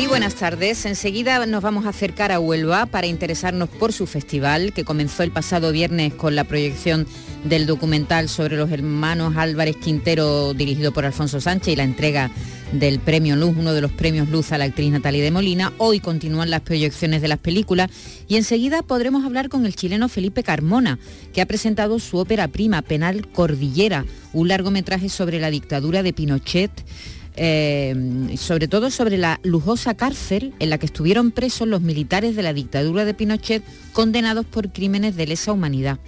Muy buenas tardes. Enseguida nos vamos a acercar a Huelva para interesarnos por su festival que comenzó el pasado viernes con la proyección del documental sobre los hermanos Álvarez Quintero dirigido por Alfonso Sánchez y la entrega del premio Luz, uno de los premios Luz a la actriz Natalia de Molina. Hoy continúan las proyecciones de las películas y enseguida podremos hablar con el chileno Felipe Carmona, que ha presentado su ópera prima Penal Cordillera, un largometraje sobre la dictadura de Pinochet eh, sobre todo sobre la lujosa cárcel en la que estuvieron presos los militares de la dictadura de Pinochet condenados por crímenes de lesa humanidad.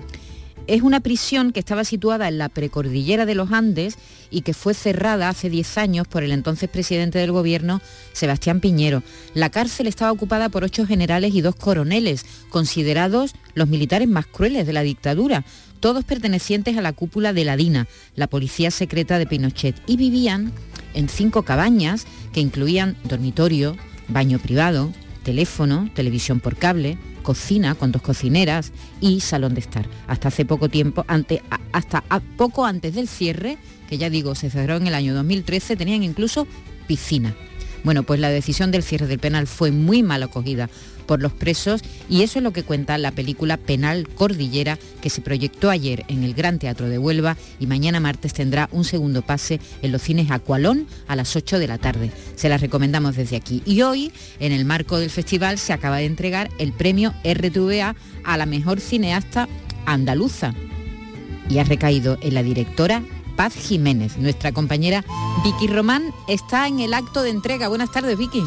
Es una prisión que estaba situada en la precordillera de los Andes y que fue cerrada hace 10 años por el entonces presidente del gobierno, Sebastián Piñero. La cárcel estaba ocupada por ocho generales y dos coroneles, considerados los militares más crueles de la dictadura, todos pertenecientes a la cúpula de la DINA, la policía secreta de Pinochet, y vivían en cinco cabañas que incluían dormitorio, baño privado, teléfono, televisión por cable, cocina con dos cocineras y salón de estar. Hasta hace poco tiempo, hasta poco antes del cierre, que ya digo, se cerró en el año 2013, tenían incluso piscina. Bueno, pues la decisión del cierre del penal fue muy mal acogida por los presos y eso es lo que cuenta la película Penal Cordillera que se proyectó ayer en el Gran Teatro de Huelva y mañana martes tendrá un segundo pase en los cines Acualón a las 8 de la tarde. Se las recomendamos desde aquí. Y hoy, en el marco del festival, se acaba de entregar el premio RTVA a la mejor cineasta andaluza y ha recaído en la directora Paz Jiménez. Nuestra compañera Vicky Román está en el acto de entrega. Buenas tardes, Vicky.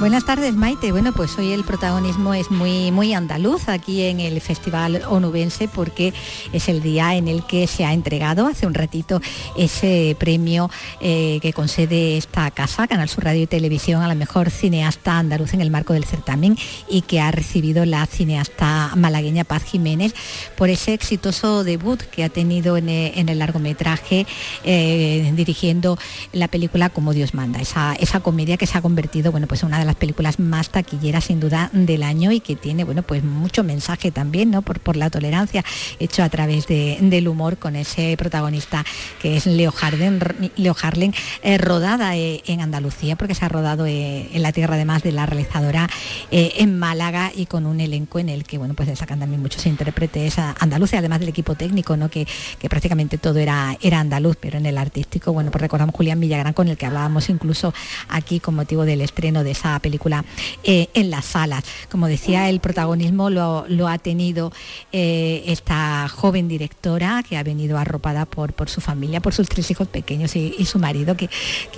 Buenas tardes, Maite. Bueno, pues hoy el protagonismo es muy, muy andaluz aquí en el Festival Onubense porque es el día en el que se ha entregado hace un ratito ese premio eh, que concede esta casa, Canal Sur Radio y Televisión, a la mejor cineasta andaluz en el marco del certamen y que ha recibido la cineasta malagueña Paz Jiménez por ese exitoso debut que ha tenido en el, largometraje eh, dirigiendo la película Como Dios manda, esa, esa comedia que se ha convertido, bueno, pues en una de las películas más taquilleras sin duda del año y que tiene, bueno, pues mucho mensaje también, ¿no? Por, por la tolerancia hecho a través del humor con ese protagonista que es Leo Harden, Leo Harlen, eh, rodada eh, en Andalucía, porque se ha rodado eh, en la tierra además de la realizadora en Málaga y con un elenco en el que, bueno, pues sacan también muchos intérpretes andaluces, además del equipo técnico, ¿no? Que, que prácticamente todo era, era andaluz, pero en el artístico, bueno, pues recordamos Julián Villagrán con el que hablábamos incluso aquí con motivo del estreno de esa película eh, en las salas. Como decía, el protagonismo lo, ha tenido eh, esta joven directora que ha venido arropada por, su familia, por sus tres hijos pequeños y, su marido que,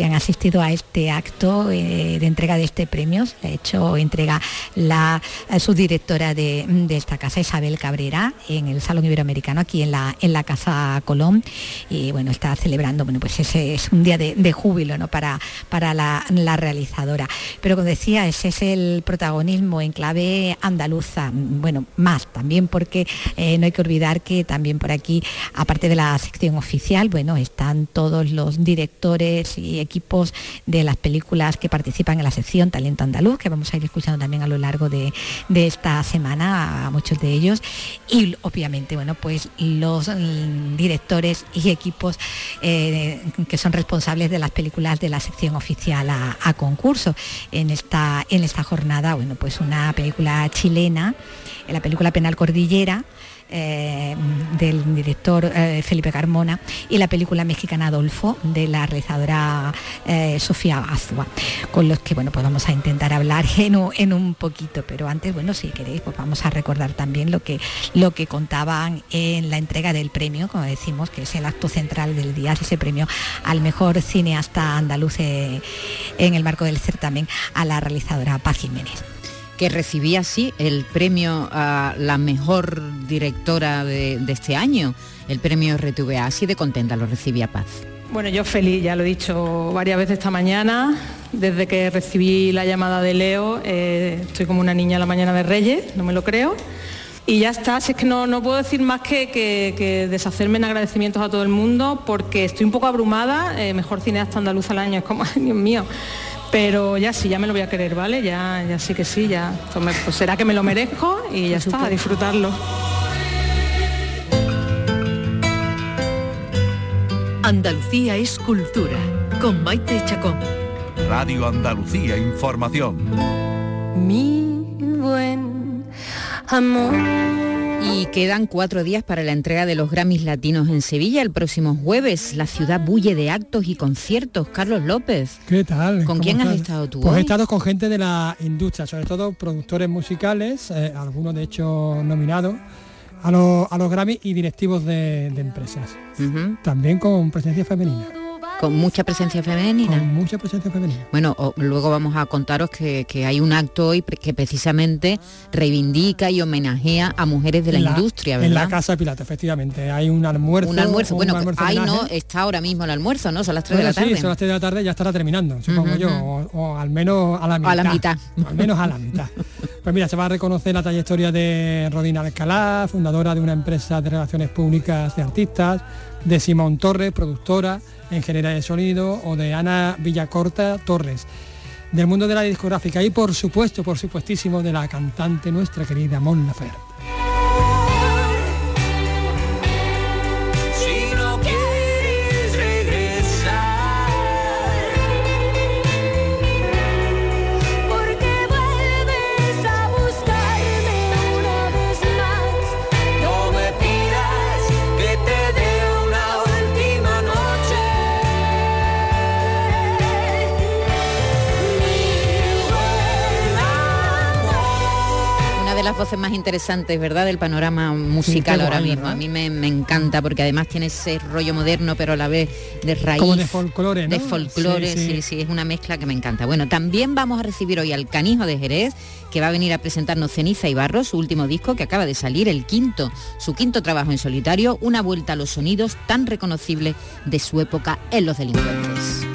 han asistido a este acto eh, de entrega de este premio. ha hecho entrega la subdirectora de, de, esta casa, Isabel Cabrera, en el Salón Iberoamericano, aquí en la, en la Casa Colón. Y bueno, está celebrando, bueno, pues ese es un día de, júbilo ¿no? para, para la, la realizadora. Pero decía, ese es el protagonismo en clave andaluza. Bueno, más también porque eh, no hay que olvidar que también por aquí, aparte de la sección oficial, bueno, están todos los directores y equipos de las películas que participan en la sección Talento Andaluz, que vamos a ir escuchando también a lo largo de, esta semana a muchos de ellos. Y obviamente, bueno, pues los mm, directores y equipos eh, que son responsables de las películas de la sección oficial a, a concurso. En esta, en esta jornada, bueno, pues una película chilena, la película Penal Cordillera, eh, del director eh, Felipe Carmona y la película mexicana Adolfo de la realizadora eh, Sofía Azua, con los que bueno pues vamos a intentar hablar en un, en un, poquito, pero antes bueno si queréis pues vamos a recordar también lo que lo que contaban en la entrega del premio, como decimos, que es el acto central del día, ese premio al mejor cineasta andaluz en el marco del certamen a la realizadora Paz Jiménez que recibía así el premio a la mejor directora de, este año, el premio RTVA. Así de contenta lo recibía Paz. Bueno, yo feliz, ya lo he dicho varias veces esta mañana. Desde que recibí la llamada de Leo, eh, estoy como una niña a la mañana de Reyes, no me lo creo. Y ya está, si es que no, no puedo decir más que, que, deshacerme en agradecimientos a todo el mundo porque estoy un poco abrumada, eh, mejor cineasta andaluz al año, es como, Dios mío. Pero ya sí, ya me lo voy a querer, ¿vale? Ya, ya sí que sí, ya. Pues, pues será que me lo merezco y ya está, a disfrutarlo. Andalucía es cultura, con Maite Chacón. Radio Andalucía Información. Mi buen amor. Y quedan cuatro días para la entrega de los Grammys Latinos en Sevilla el próximo jueves. La ciudad bulle de actos y conciertos. Carlos López. ¿Qué tal? ¿Con quién has estado tú? Pues he estado con gente de la industria, sobre todo productores musicales, eh, algunos de hecho nominados a, los, a los Grammy y directivos de, empresas. También con presencia femenina. Con mucha presencia femenina. Con mucha presencia femenina. Bueno, luego vamos a contaros que, hay un acto hoy que precisamente reivindica y homenajea a mujeres de la, industria, ¿verdad? En la Casa de Pilates, efectivamente. Hay un almuerzo. Un almuerzo, bueno, ahí no está ahora mismo el almuerzo, ¿no? Son las 3 de la tarde. Sí, son las 3 de la tarde, ya estará terminando, supongo yo. O, al menos a la mitad. A la mitad. al menos a la mitad. Pues mira, se va a reconocer la trayectoria de Rodina Alcalá, fundadora de una empresa de relaciones públicas de artistas, de Simón Torres, productora ingeniera de sonido, o de Ana Villacorta Torres, del mundo de la discográfica y por supuesto, por supuestísimo, de la cantante nuestra querida Mon Laferte. Voces más interesantes, ¿verdad?, del panorama musical ahora mismo. A mí me, encanta porque además tiene ese rollo moderno, pero a la vez de raíz. Como de folclore, De folclore, sí sí. es una mezcla que me encanta. Bueno, también vamos a recibir hoy al Canijo de Jerez, que va a venir a presentarnos Ceniza y Barro, su último disco que acaba de salir, el quinto, su quinto trabajo en solitario, una vuelta a los sonidos tan reconocibles de su época en Los Delincuentes.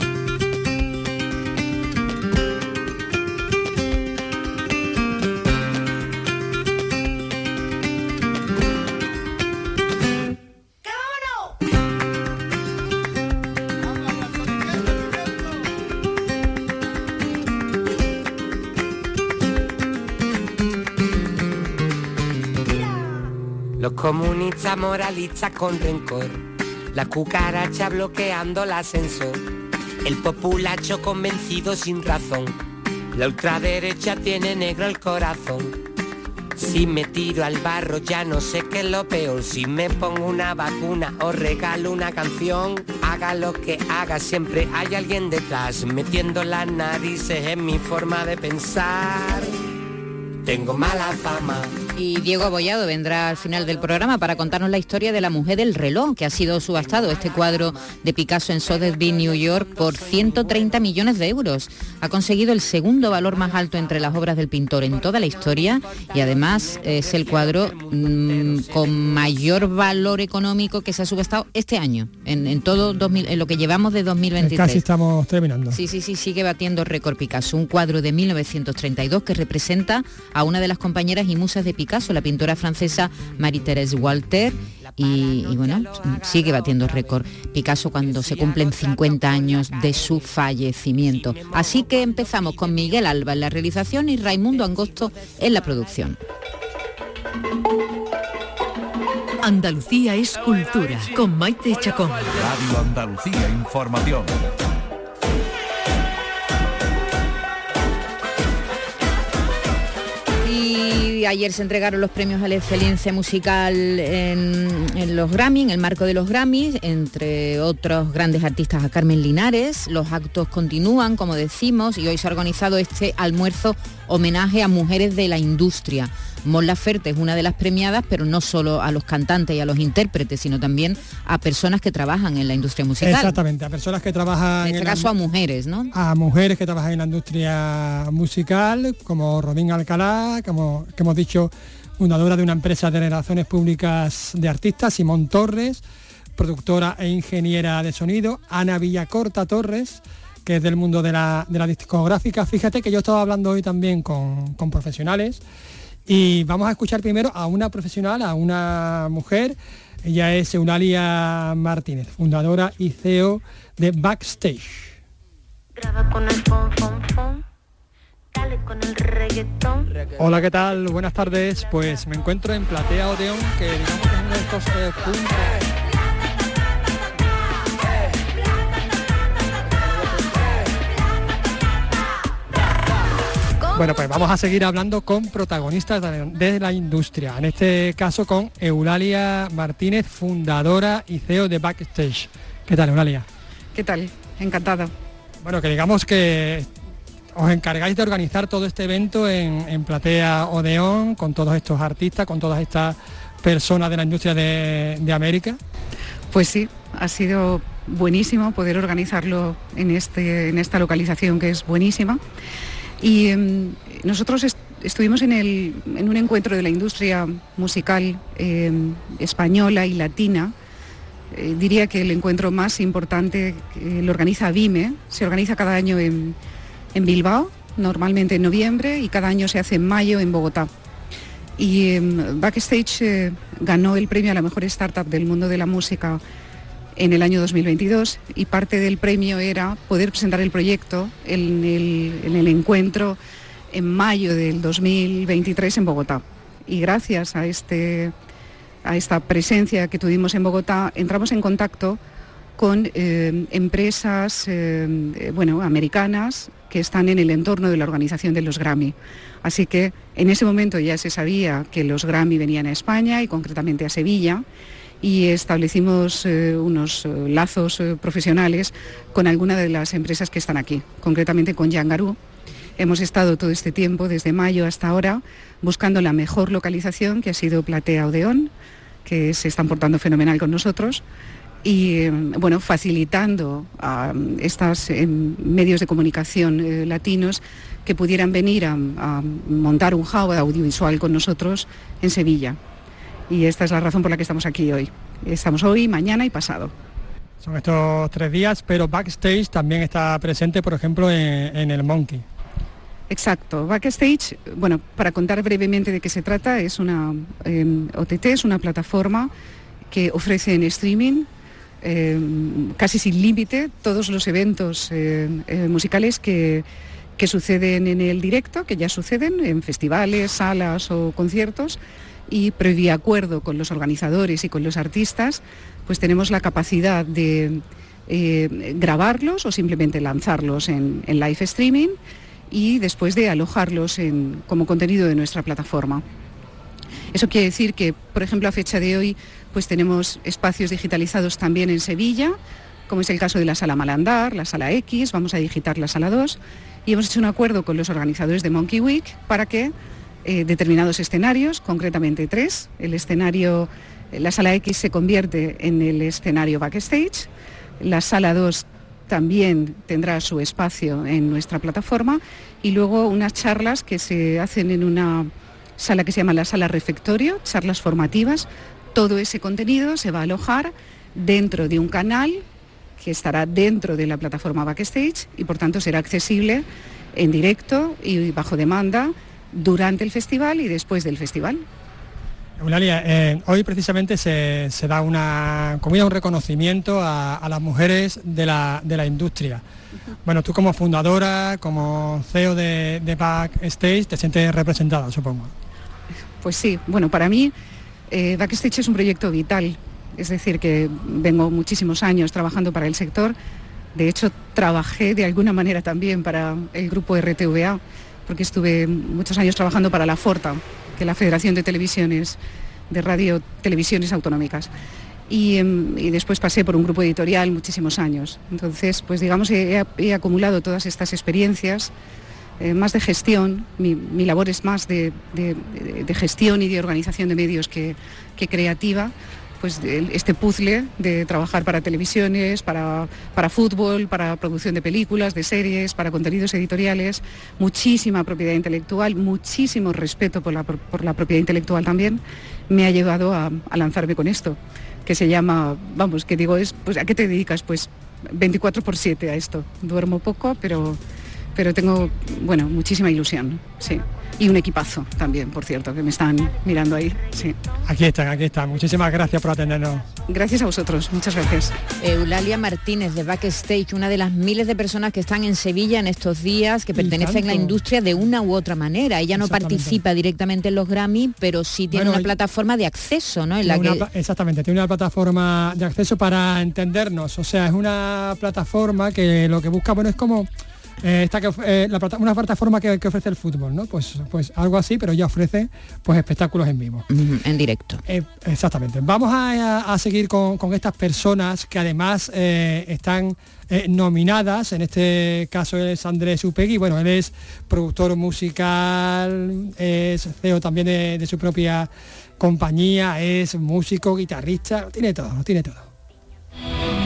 Comunista moralista con rencor, la cucaracha bloqueando el ascensor, el populacho convencido sin razón, la ultraderecha tiene negro el corazón. Si me tiro al barro ya no sé qué es lo peor, si me pongo una vacuna o regalo una canción, haga lo que haga, siempre hay alguien detrás, metiendo las narices en mi forma de pensar. Tengo mala fama y Diego Abollado vendrá al final del programa para contarnos la historia de la mujer del reloj, que ha sido subastado este cuadro de Picasso en Sotheby's, New York, por 130 millones de euros. Ha conseguido el segundo valor más alto entre las obras del pintor en toda la historia y además es el cuadro mm, con mayor valor económico que se ha subastado este año, en, todo 2000, en lo que llevamos de 2023. Casi estamos terminando. Sí, sí, sí, sigue batiendo récord Picasso, un cuadro de 1932 que representa a una de las compañeras y musas de Picasso caso, la pintora francesa Marie-Thérèse Walter. Y, bueno, sigue batiendo récord Picasso cuando se cumplen 50 años de su fallecimiento. Así que empezamos con Miguel Alba en la realización y Raimundo Angosto en la producción. Andalucía es cultura con Maite Chacón. Radio Andalucía Información. Ayer se entregaron los premios a la excelencia musical en, los Grammy, en el marco de los Grammys, entre otros grandes artistas a Carmen Linares. Los actos continúan, como decimos, y hoy se ha organizado este almuerzo homenaje a mujeres de la industria. Mon Laferte es una de las premiadas, pero no solo a los cantantes y a los intérpretes, sino también a personas que trabajan en la industria musical. Exactamente, a personas que trabajan... En este caso a mujeres, ¿no? A mujeres que trabajan en la industria musical, como Rodín Alcalá, como que hemos dicho, fundadora de una empresa de relaciones públicas de artistas, Simón Torres, productora e ingeniera de sonido, Ana Villacorta Torres, que es del mundo de la, discográfica. Fíjate que yo estaba hablando hoy también con, con profesionales y vamos a escuchar primero a una profesional, a una mujer. Ella es Eulalia Martínez, fundadora y CEO de Backstage. Hola, ¿qué tal? Buenas tardes. Pues me encuentro en Platea Odeón, que digamos que es uno de estos eh, puntos Bueno, pues vamos a seguir hablando con protagonistas de la industria, en este caso con Eulalia Martínez, fundadora y CEO de Backstage. ¿Qué tal, Eulalia? ¿Qué tal? Encantada. Bueno, que digamos que os encargáis de organizar todo este evento en, Platea Odeón, con todos estos artistas, con todas estas personas de la industria de, de América. Pues sí, ha sido buenísimo poder organizarlo en, este, en esta localización que es buenísima. Y em, nosotros estuvimos en, un encuentro de la industria musical em, española y latina. Eh, diría que el encuentro más importante lo organiza BIME, se organiza cada año en, Bilbao, normalmente en noviembre, y cada año se hace en mayo en Bogotá. Y em, Backstage eh, ganó el premio a la mejor startup del mundo de la música en el año 2022 y parte del premio era poder presentar el proyecto en el, encuentro en mayo del 2023 en Bogotá. Y gracias a, este, a esta presencia que tuvimos en Bogotá, entramos en contacto con eh, empresas eh, bueno, americanas que están en el entorno de la organización de los Grammy. Así que en ese momento ya se sabía que los Grammy venían a España y concretamente a Sevilla y establecimos eh, unos eh, lazos eh, profesionales con algunas de las empresas que están aquí, concretamente con Yangarú. Hemos estado todo este tiempo, desde mayo hasta ahora, buscando la mejor localización, que ha sido Platea Odeón, que se están portando fenomenal con nosotros y bueno, facilitando a estos medios de comunicación latinos que pudieran venir a, a montar un hub audiovisual con nosotros en Sevilla y esta es la razón por la que estamos aquí hoy. Estamos hoy, mañana y pasado. Son estos tres días, pero Backstage también está presente, por ejemplo, en, el Monkey. Exacto. Backstage, bueno, para contar brevemente de qué se trata, es una em, OTT, es una plataforma que ofrece en streaming em, casi sin límite todos los eventos em, eh, musicales que, que suceden en el directo, que ya suceden en festivales, salas o conciertos y previo acuerdo con los organizadores y con los artistas, pues tenemos la capacidad de eh, grabarlos o simplemente lanzarlos en, live streaming y después de alojarlos como contenido de nuestra plataforma. Eso quiere decir que, por ejemplo, a fecha de hoy, pues tenemos espacios digitalizados también en Sevilla, como es el caso de la sala Malandar, la sala X, vamos a digitar la sala 2, y hemos hecho un acuerdo con los organizadores de Monkey Week para que eh, determinados escenarios, concretamente tres. El escenario, la sala X se convierte en el escenario backstage, la sala 2 también tendrá su espacio en nuestra plataforma y luego unas charlas que se hacen en una sala que se llama la sala refectorio, charlas formativas. Todo ese contenido se va a alojar dentro de un canal que estará dentro de la plataforma Backstage y por tanto será accesible en directo y bajo demanda durante el festival y después del festival. Eulalia, eh, hoy precisamente se, da una comida, un reconocimiento a, las mujeres de la, industria. Bueno, tú como fundadora, como CEO de, Backstage, te sientes representada, supongo. Pues sí, bueno, para mí eh, Backstage es un proyecto vital, es decir, que vengo muchísimos años trabajando para el sector. De hecho, trabajé de alguna manera también para el grupo RTVA porque estuve muchos años trabajando para la FORTA, que es la Federación de Televisiones, de Radio Televisiones Autonómicas. Em, y, después pasé por un grupo editorial muchísimos años. Entonces, pues digamos, he, acumulado todas estas experiencias, eh, más de gestión, mi, labor es más de, gestión y de organización de medios que creativa, pues este puzzle de trabajar para televisiones, para, para fútbol, para producción de películas, de series, para contenidos editoriales, muchísima propiedad intelectual, muchísimo respeto por la, por la propiedad intelectual también, me ha llevado a, lanzarme con esto. que se llama, vamos, que digo, es, pues, ¿a qué te dedicas? Pues 24 por 7 a esto. Duermo poco, pero, pero tengo, bueno, muchísima ilusión, sí y un equipazo también, por cierto, que me están mirando ahí. Sí. Aquí están, aquí están. Muchísimas gracias por atendernos. Gracias a vosotros, muchas gracias. Eulalia Martínez de Backstage, una de las miles de personas que están en Sevilla en estos días, que pertenecen a la industria de una u otra manera. Ella no participa directamente en los Grammy, pero sí tiene una plataforma de acceso, ¿no? En la que... exactamente, tiene una plataforma de acceso para entendernos. O sea, es una plataforma que lo que busca, bueno, es como eh, que, eh, una plataforma que, ofrece el fútbol, ¿no? Pues, pues algo así, pero ya ofrece pues espectáculos en vivo. en directo. Eh, exactamente. Vamos a, seguir con, estas personas que además están nominadas, en este caso es Andrés Upegui, bueno, él es productor musical, es CEO también de su propia compañía, es músico, guitarrista, tiene todo, tiene todo.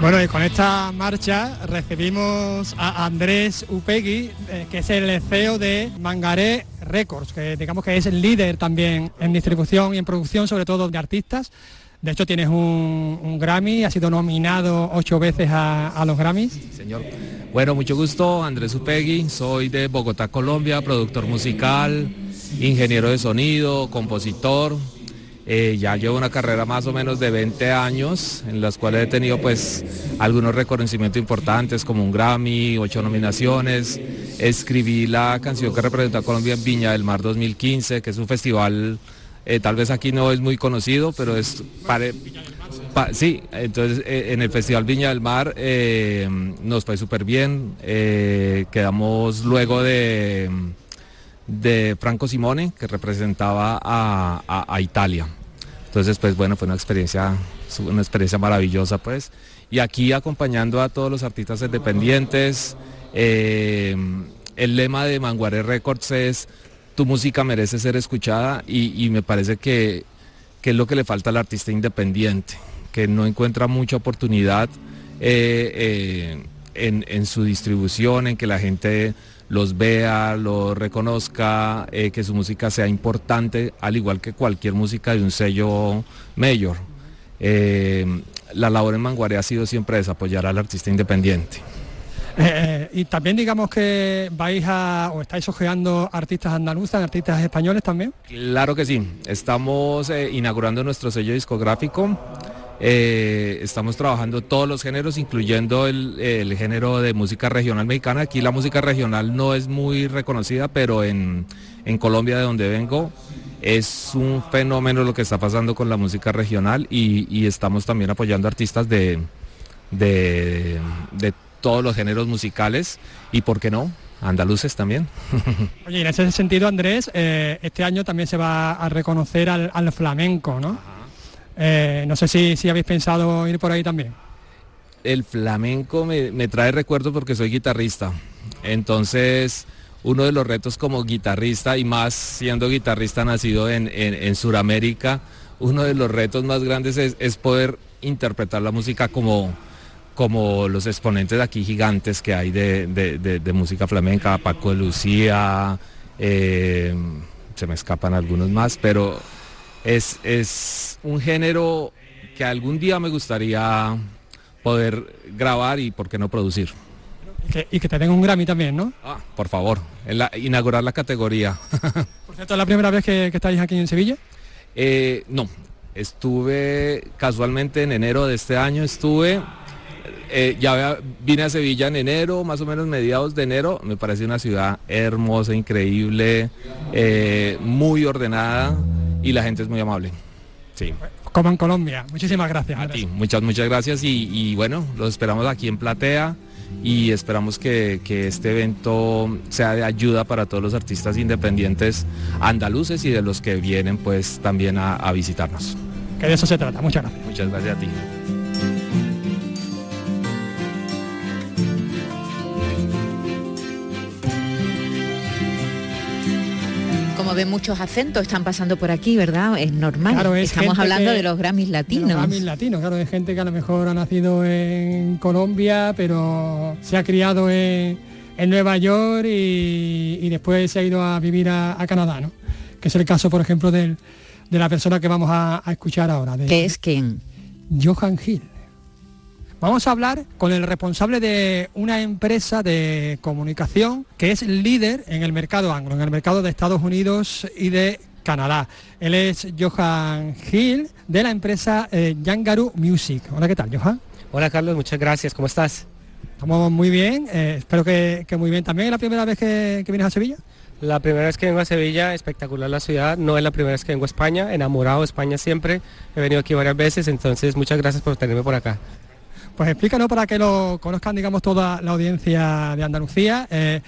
Bueno, y con esta marcha recibimos a Andrés Upegui, eh, que es el CEO de Mangaré Records, que digamos que es el líder también en distribución y en producción, sobre todo de artistas. De hecho, tienes un, Grammy, ha sido nominado ocho veces a, los Grammys. señor. Bueno, mucho gusto, Andrés Upegui, soy de Bogotá, Colombia, productor musical, ingeniero de sonido, compositor, eh, ya llevo una carrera más o menos de 20 años en las cuales he tenido pues algunos reconocimientos importantes como un Grammy, ocho nominaciones. Escribí la canción que representa a Colombia en Viña del Mar 2015, que es un festival, eh, tal vez aquí no es muy conocido, pero es... sí, entonces eh, en el Festival Viña del Mar nos fue súper bien. quedamos luego de, de Franco Simone, que representaba a Italia. Entonces, pues bueno, fue una experiencia, una experiencia maravillosa, pues. Y aquí acompañando a todos los artistas independientes, eh, el lema de Manguare Records es tu música merece ser escuchada y, me parece que, es lo que le falta al artista independiente, que no encuentra mucha oportunidad eh, eh, en, su distribución, en que la gente los vea, los reconozca, eh, que su música sea importante, al igual que cualquier música de un sello mayor. Eh, la labor en Manguare ha sido siempre desapoyar al artista independiente. Eh, y también digamos que vais a o estáis ojeando artistas andaluzas, artistas españoles también. Claro que sí, estamos inaugurando nuestro sello discográfico eh, estamos trabajando todos los géneros, incluyendo el, género de música regional mexicana. Aquí la música regional no es muy reconocida, pero en, Colombia, de donde vengo, es un fenómeno lo que está pasando con la música regional y, estamos también apoyando artistas de, de, todos los géneros musicales y, ¿por qué no? Andaluces también. Oye, en ese sentido, Andrés, eh, este año también se va a reconocer al, al flamenco, ¿no? Eh, no sé si, si habéis pensado ir por ahí también. El flamenco me, trae recuerdos porque soy guitarrista. Entonces, uno de los retos como guitarrista y más siendo guitarrista nacido en, en, Sudamérica, uno de los retos más grandes es, poder interpretar la música como, como los exponentes de aquí gigantes que hay de, música flamenca, Paco de Lucía, eh, se me escapan algunos más, pero es, un género que algún día me gustaría poder grabar y por qué no producir. Y que, te den un Grammy también, ¿no? Ah, por favor, inaugurar la categoría. por cierto, ¿es la primera vez que, estáis aquí en Sevilla? Eh, no, estuve casualmente en enero de este año, estuve, eh, ya vine a Sevilla en enero, más o menos mediados de enero, me parece una ciudad hermosa, increíble, eh, muy ordenada y la gente es muy amable. Sí. Como en Colombia. Muchísimas gracias. A ti, muchas, muchas gracias y, bueno, los esperamos aquí en Platea y esperamos que, este evento sea de ayuda para todos los artistas independientes andaluces y de los que vienen pues también a, a visitarnos. Que de eso se trata. Muchas gracias. Muchas gracias a ti. De muchos acentos están pasando por aquí, ¿verdad? Es normal. Estamos hablando de los Grammys latinos. los Grammys latinos, claro, de gente que a lo mejor ha nacido en Colombia, pero se ha criado en, Nueva York y, después se ha ido a vivir a, Canadá, ¿no? Que es el caso, por ejemplo, del, de la persona que vamos a, escuchar ahora. De, ¿Qué es quién? Johan Hill. Vamos a hablar con el responsable de una empresa de comunicación que es líder en el mercado anglo, en el mercado de Estados Unidos y de Canadá. Él es Johan Hill de la empresa eh, Yangaru Music. Hola, ¿qué tal, Johan? Hola, Carlos, muchas gracias. ¿Cómo estás? Estamos muy bien, eh, espero que, muy bien. ¿También es la primera vez que, que vienes a Sevilla? La primera vez que vengo a Sevilla, espectacular la ciudad, no es la primera vez que vengo a España, enamorado de España siempre, he venido aquí varias veces, entonces muchas gracias por tenerme por acá. Pues explícanos para que lo conozcan, digamos, toda la audiencia de Andalucía. Eh,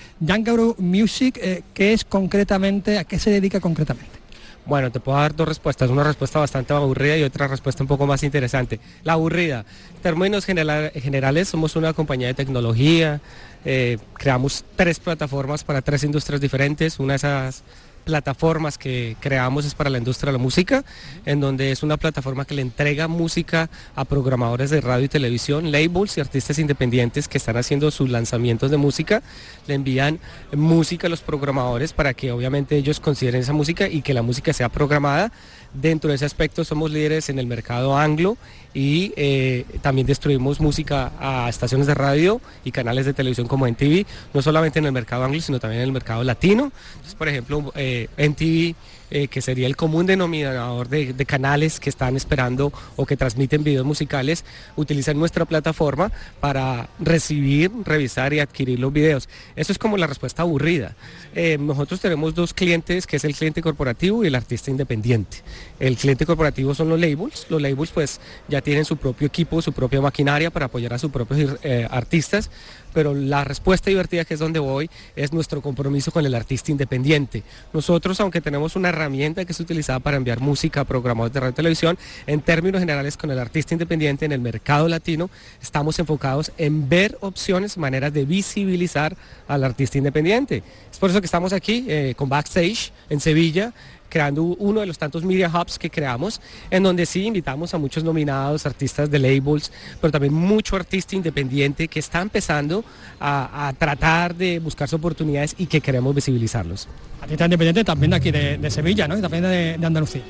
Music, eh, ¿qué es concretamente, a qué se dedica concretamente? Bueno, te puedo dar dos respuestas, una respuesta bastante aburrida y otra respuesta un poco más interesante. La aburrida, en términos generales, somos una compañía de tecnología, eh, creamos tres plataformas para tres industrias diferentes, una de esas plataformas que creamos es para la industria de la música, en donde es una plataforma que le entrega música a programadores de radio y televisión, labels y artistas independientes que están haciendo sus lanzamientos de música, le envían música a los programadores para que obviamente ellos consideren esa música y que la música sea programada. Dentro de ese aspecto somos líderes en el mercado anglo y eh, también destruimos música a estaciones de radio y canales de televisión como NTV, no solamente en el mercado anglo, sino también en el mercado latino. Entonces, por ejemplo, eh, NTV eh, que sería el común denominador de, canales que están esperando o que transmiten videos musicales, utilizan nuestra plataforma para recibir, revisar y adquirir los videos. Eso es como la respuesta aburrida. Eh, nosotros tenemos dos clientes, que es el cliente corporativo y el artista independiente. El cliente corporativo son los labels. Los labels pues ya tienen su propio equipo, su propia maquinaria para apoyar a sus propios eh, artistas pero la respuesta divertida que es donde voy es nuestro compromiso con el artista independiente. Nosotros, aunque tenemos una herramienta que es utilizada para enviar música a programadores de radio y televisión, en términos generales con el artista independiente en el mercado latino, estamos enfocados en ver opciones, maneras de visibilizar al artista independiente. Es por eso que estamos aquí eh, con Backstage en Sevilla, creando uno de los tantos media hubs que creamos, en donde sí invitamos a muchos nominados, artistas de labels, pero también mucho artista independiente que está empezando a, tratar de buscarse oportunidades y que queremos visibilizarlos. Artistas independientes también de aquí de, Sevilla, ¿no? Y también de, Andalucía.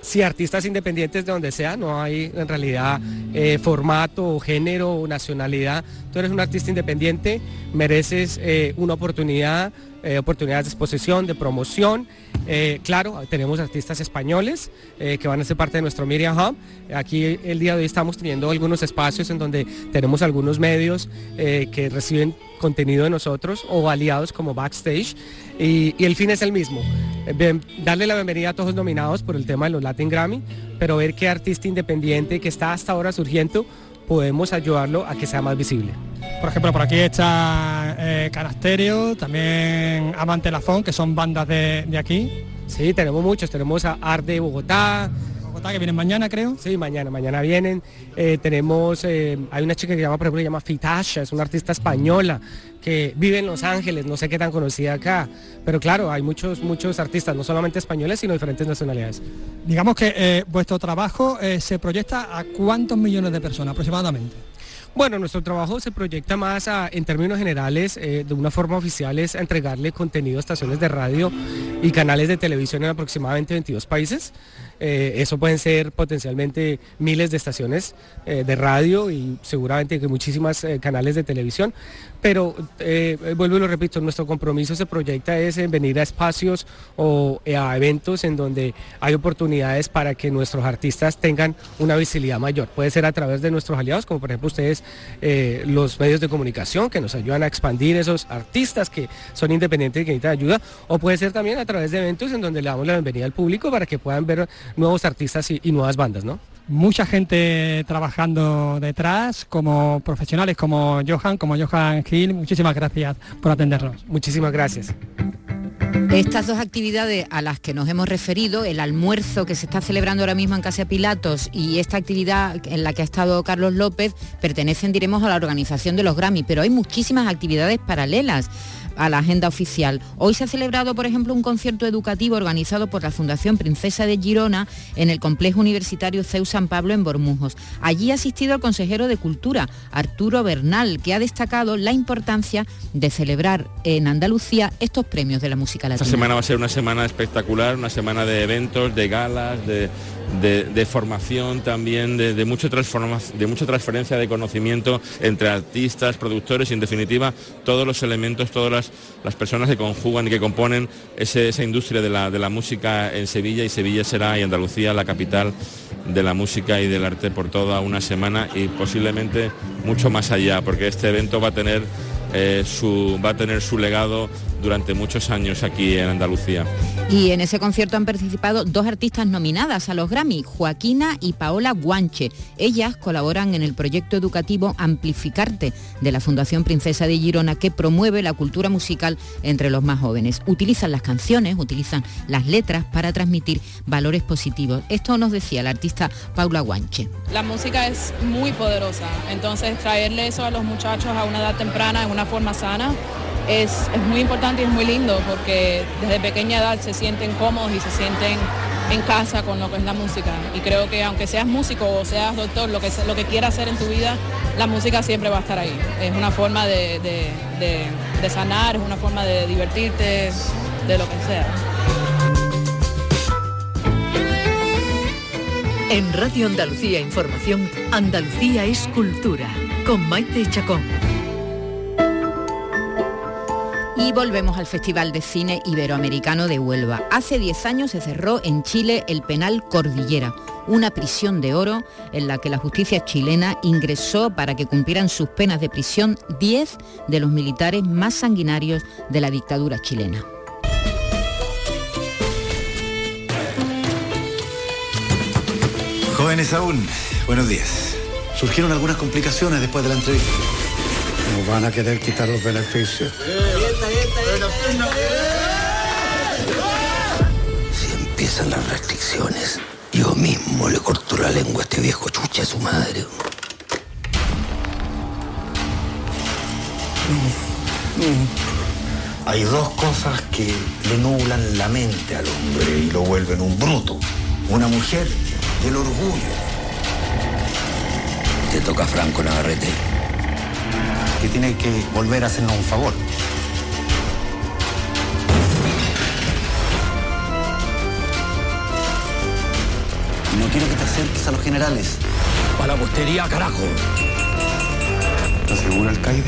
Sí, artistas independientes de donde sea, no hay en realidad eh, formato, género o nacionalidad. Tú eres un artista independiente, mereces eh, una oportunidad, eh, oportunidades de exposición, de promoción eh, claro, tenemos artistas españoles eh, que van a ser parte de nuestro Media Hub. Aquí el día de hoy estamos teniendo algunos espacios en donde tenemos algunos medios que reciben contenido de nosotros o aliados como Backstage. Y el fin es el mismo, darle la bienvenida a todos los nominados por el tema de los Latin Grammy, pero ver qué artista independiente que está hasta ahora surgiendo podemos ayudarlo a que sea más visible. Por ejemplo, por aquí está eh, Canasterio, también Amante Lazón, que son bandas de, aquí. Sí, tenemos muchos, tenemos a Arde de Bogotá, que vienen mañana, creo. Sí, mañana, mañana vienen. Eh, tenemos, eh, hay una chica que llama, por ejemplo, se llama Fitasha, es una artista española que vive en Los Ángeles, no sé qué tan conocida acá, pero claro, hay muchos, muchos artistas, no solamente españoles, sino diferentes nacionalidades. Digamos que eh, vuestro trabajo se proyecta a cuántos millones de personas aproximadamente. Bueno, nuestro trabajo se proyecta más en términos generales, de una forma oficial, es entregarle contenido a estaciones de radio y canales de televisión en aproximadamente 22 países. Eh, eso pueden ser potencialmente miles de estaciones eh, de radio y seguramente que muchísimas eh, canales de televisión pero vuelvo y lo repito, nuestro compromiso se proyecta es en venir a espacios o a eventos en donde hay oportunidades para que nuestros artistas tengan una visibilidad mayor. Puede ser a través de nuestros aliados, como por ejemplo ustedes, los medios de comunicación que nos ayudan a expandir esos artistas que son independientes y que necesitan ayuda, o puede ser también a través de eventos en donde le damos la bienvenida al público para que puedan ver nuevos artistas y, y nuevas bandas, ¿no? mucha gente trabajando detrás, como profesionales como Johan, como Johan Gil. Muchísimas gracias por atendernos. Muchísimas gracias. Estas dos actividades a las que nos hemos referido, el almuerzo que se está celebrando ahora mismo en Casa Pilatos y esta actividad en la que ha estado Carlos López, pertenecen, diremos, a la organización de los Grammy, pero hay muchísimas actividades paralelas. A la agenda oficial. Hoy se ha celebrado, por ejemplo, un concierto educativo organizado por la Fundación Princesa de Girona en el complejo universitario CEU San Pablo en Bormujos. Allí ha asistido el consejero de Cultura, Arturo Bernal, que ha destacado la importancia de celebrar en Andalucía estos premios de la música latina. Esta semana va a ser una semana espectacular, una semana de eventos, de galas, de, formación también, de, de mucha transferencia de conocimiento entre artistas, productores y en definitiva todos los elementos, todas las, personas que conjugan y que componen esa industria de la, de la música en Sevilla. Y Sevilla será y Andalucía la capital de la música y del arte por toda una semana y posiblemente mucho más allá, porque este evento va a tener eh, su, va a tener su legado durante muchos años aquí en Andalucía. Y en ese concierto han participado dos artistas nominadas a los Grammy, Joaquina y Paola Guanche. Ellas colaboran en el proyecto educativo Amplificarte de la Fundación Princesa de Girona que promueve la cultura musical entre los más jóvenes. Utilizan las canciones, utilizan las letras para transmitir valores positivos. Esto nos decía la artista Paula Guanche. La música es muy poderosa, entonces traerle eso a los muchachos a una edad temprana en una forma sana es, muy importante es muy lindo porque desde pequeña edad se sienten cómodos y se sienten en casa con lo que es la música. Y creo que aunque seas músico o seas doctor, lo que, lo que quieras hacer en tu vida, la música siempre va a estar ahí. Es una forma de, de sanar, es una forma de divertirte, de lo que sea. En Radio Andalucía Información, Andalucía es cultura, con Maite Chacón. Y volvemos al Festival de Cine Iberoamericano de Huelva. Hace 10 años se cerró en Chile el penal Cordillera, una prisión de oro en la que la justicia chilena ingresó para que cumplieran sus penas de prisión 10 de los militares más sanguinarios de la dictadura chilena. Jóvenes aún, buenos días. Surgieron algunas complicaciones después de la entrevista. Nos van a querer quitar los beneficios. Si empiezan las restricciones, yo mismo le corto la lengua a este viejo chucha a su madre. Hay dos cosas que le nublan la mente al hombre y lo vuelven un bruto. Una mujer y el orgullo. Te toca Franco Navarrete que tiene que volver a hacernos un favor. No quiero que te acerques a los generales. Para la postería, carajo. ¿Estás seguro, alcaide?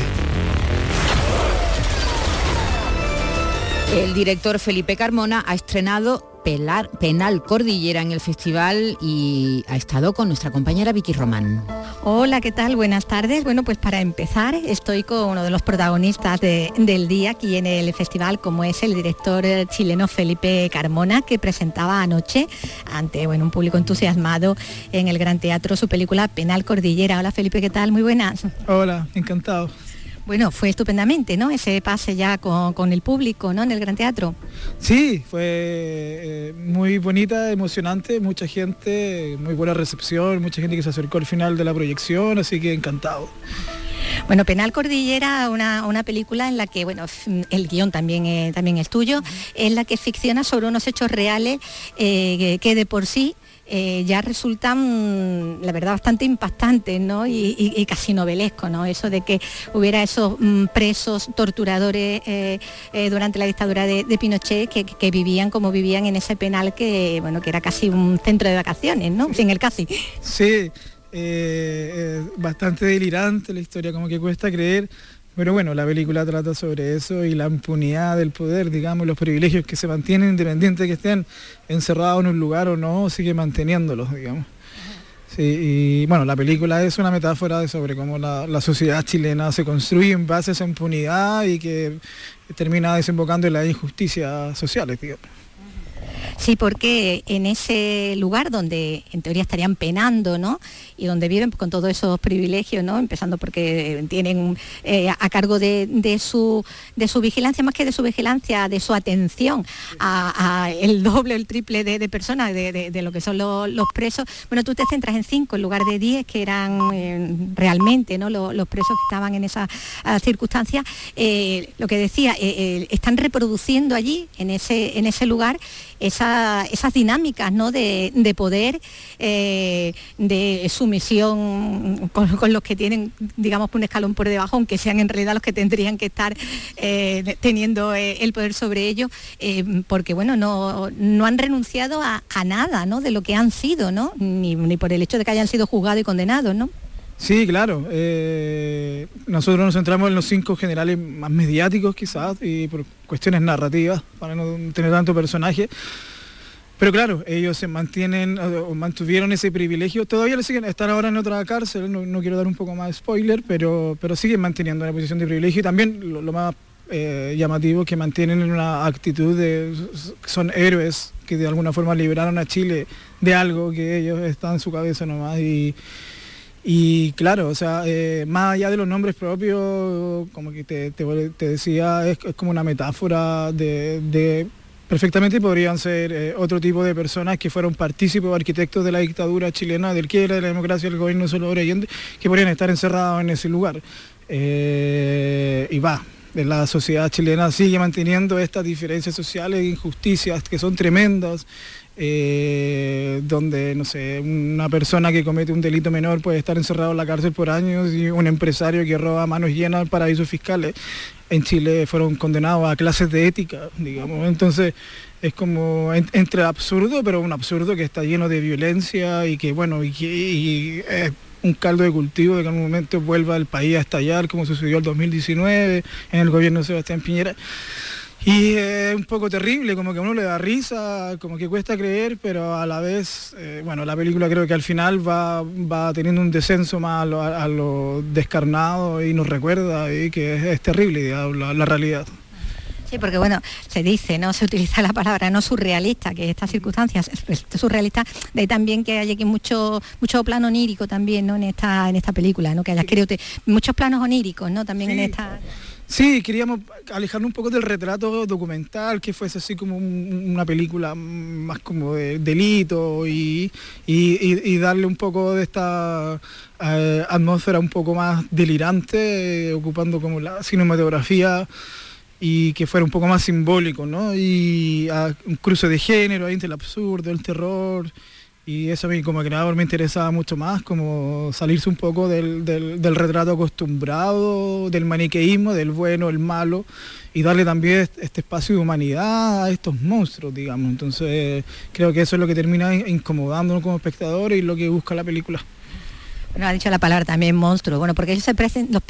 El director Felipe Carmona ha estrenado Penal Cordillera en el festival y ha estado con nuestra compañera Vicky Román. Hola, ¿qué tal? Buenas tardes. Bueno, pues para empezar estoy con uno de los protagonistas del día aquí en el festival, como es el director chileno Felipe Carmona, que presentaba anoche ante bueno, un público entusiasmado en el Gran Teatro su película Penal Cordillera. Hola Felipe, ¿qué tal? Muy buenas. Hola, encantado. Bueno, fue estupendamente, ¿no? Ese pase ya con, el público, ¿no? En el Gran Teatro. Sí, fue eh, muy bonita, emocionante, mucha gente, muy buena recepción, mucha gente que se acercó al final de la proyección, así que encantado. Bueno, Penal Cordillera, una, una, película en la que, bueno, el guion también, también es tuyo, en la que ficciona sobre unos hechos reales eh, que de por sí eh, ya resultan, la verdad, bastante impactantes ¿no? y, casi novelesco, ¿no? Eso de que hubiera esos mm, presos, torturadores eh, eh, durante la dictadura de, Pinochet que, vivían como vivían en ese penal que, bueno, que era casi un centro de vacaciones, ¿no? Sin el casi. Sí, bastante delirante la historia, como que cuesta creer pero bueno, la película trata sobre eso y la impunidad del poder, digamos, los privilegios que se mantienen independiente de que estén encerrados en un lugar o no, sigue manteniéndolos, digamos. Y bueno, la película es una metáfora de sobre cómo la, la, sociedad chilena se construye en base a esa impunidad y que termina desembocando en las injusticias sociales, digamos. Sí, porque en ese lugar donde en teoría estarían penando, ¿no? Y donde viven con todos esos privilegios, ¿no? Empezando porque tienen eh, a cargo de, su, de su vigilancia, más que de su vigilancia, de su atención a, el doble o el triple de, personas de, lo que son los, presos. Bueno, tú te centras en cinco en lugar de diez que eran eh, realmente ¿no? Los, presos que estaban en esas ah, circunstancias. Eh, lo que decía, están reproduciendo allí, en ese, en ese lugar, esas dinámicas ¿no? de, poder, eh, de sumisión con, los que tienen, digamos, un escalón por debajo, aunque sean en realidad los que tendrían que estar eh, teniendo eh, el poder sobre ellos, porque bueno, no, no han renunciado a, nada ¿no? de lo que han sido, ¿no? Ni, por el hecho de que hayan sido juzgados y condenados, ¿no? Sí, claro. Nosotros nos centramos en los cinco generales más mediáticos quizás y por cuestiones narrativas, para no tener tanto personaje. Pero claro, ellos se mantienen mantuvieron ese privilegio. Todavía le siguen, están ahora en otra cárcel, no, quiero dar un poco más de spoiler, pero, pero siguen manteniendo una posición de privilegio y también lo, más eh, llamativo que mantienen una actitud de son héroes que de alguna forma liberaron a Chile de algo que ellos están en su cabeza nomás y y claro, o sea, eh, más allá de los nombres propios, como que te, decía, es, como una metáfora de, perfectamente podrían ser eh, otro tipo de personas que fueron partícipes o arquitectos de la dictadura chilena, del quiebra de la democracia del gobierno solo Allende, que podrían estar encerrados en ese lugar. Eh, y va, la sociedad chilena sigue manteniendo estas diferencias sociales e injusticias que son tremendas. Eh, donde, no sé, una persona que comete un delito menor puede estar encerrado en la cárcel por años y un empresario que roba manos llenas paraísos fiscales en Chile fueron condenados a clases de ética, digamos. Entonces es como entre absurdo, pero un absurdo que está lleno de violencia y que, bueno, y, es un caldo de cultivo de que en un momento vuelva el país a estallar, como sucedió el 2019 en el gobierno de Sebastián Piñera. Y es un poco terrible, como que a uno le da risa, como que cuesta creer, pero a la vez, eh, bueno, la película creo que al final va, va teniendo un descenso más a lo, descarnado y nos recuerda y que es, terrible la, la realidad. Sí, porque bueno, se dice, ¿no? Se utiliza la palabra no surrealista, que estas circunstancias surrealista, de ahí también que hay aquí mucho, mucho plano onírico también, ¿no? En esta, en esta película, ¿no? Que hayas querido muchos planos oníricos, ¿no? También en esta. Sí, queríamos alejarnos un poco del retrato documental, que fuese así como una película más como de delito y, darle un poco de esta eh, atmósfera un poco más delirante, eh, ocupando como la cinematografía y que fuera un poco más simbólico, ¿no? Y un cruce de género, entre el absurdo, el terror y eso a mí como creador me interesaba mucho más, como salirse un poco del, retrato acostumbrado, del maniqueísmo, del bueno, el malo, y darle también este espacio de humanidad a estos monstruos, digamos. Entonces creo que eso es lo que termina incomodándonos como espectadores y lo que busca la película. Bueno, ha dicho la palabra también monstruo, bueno, porque ellos se,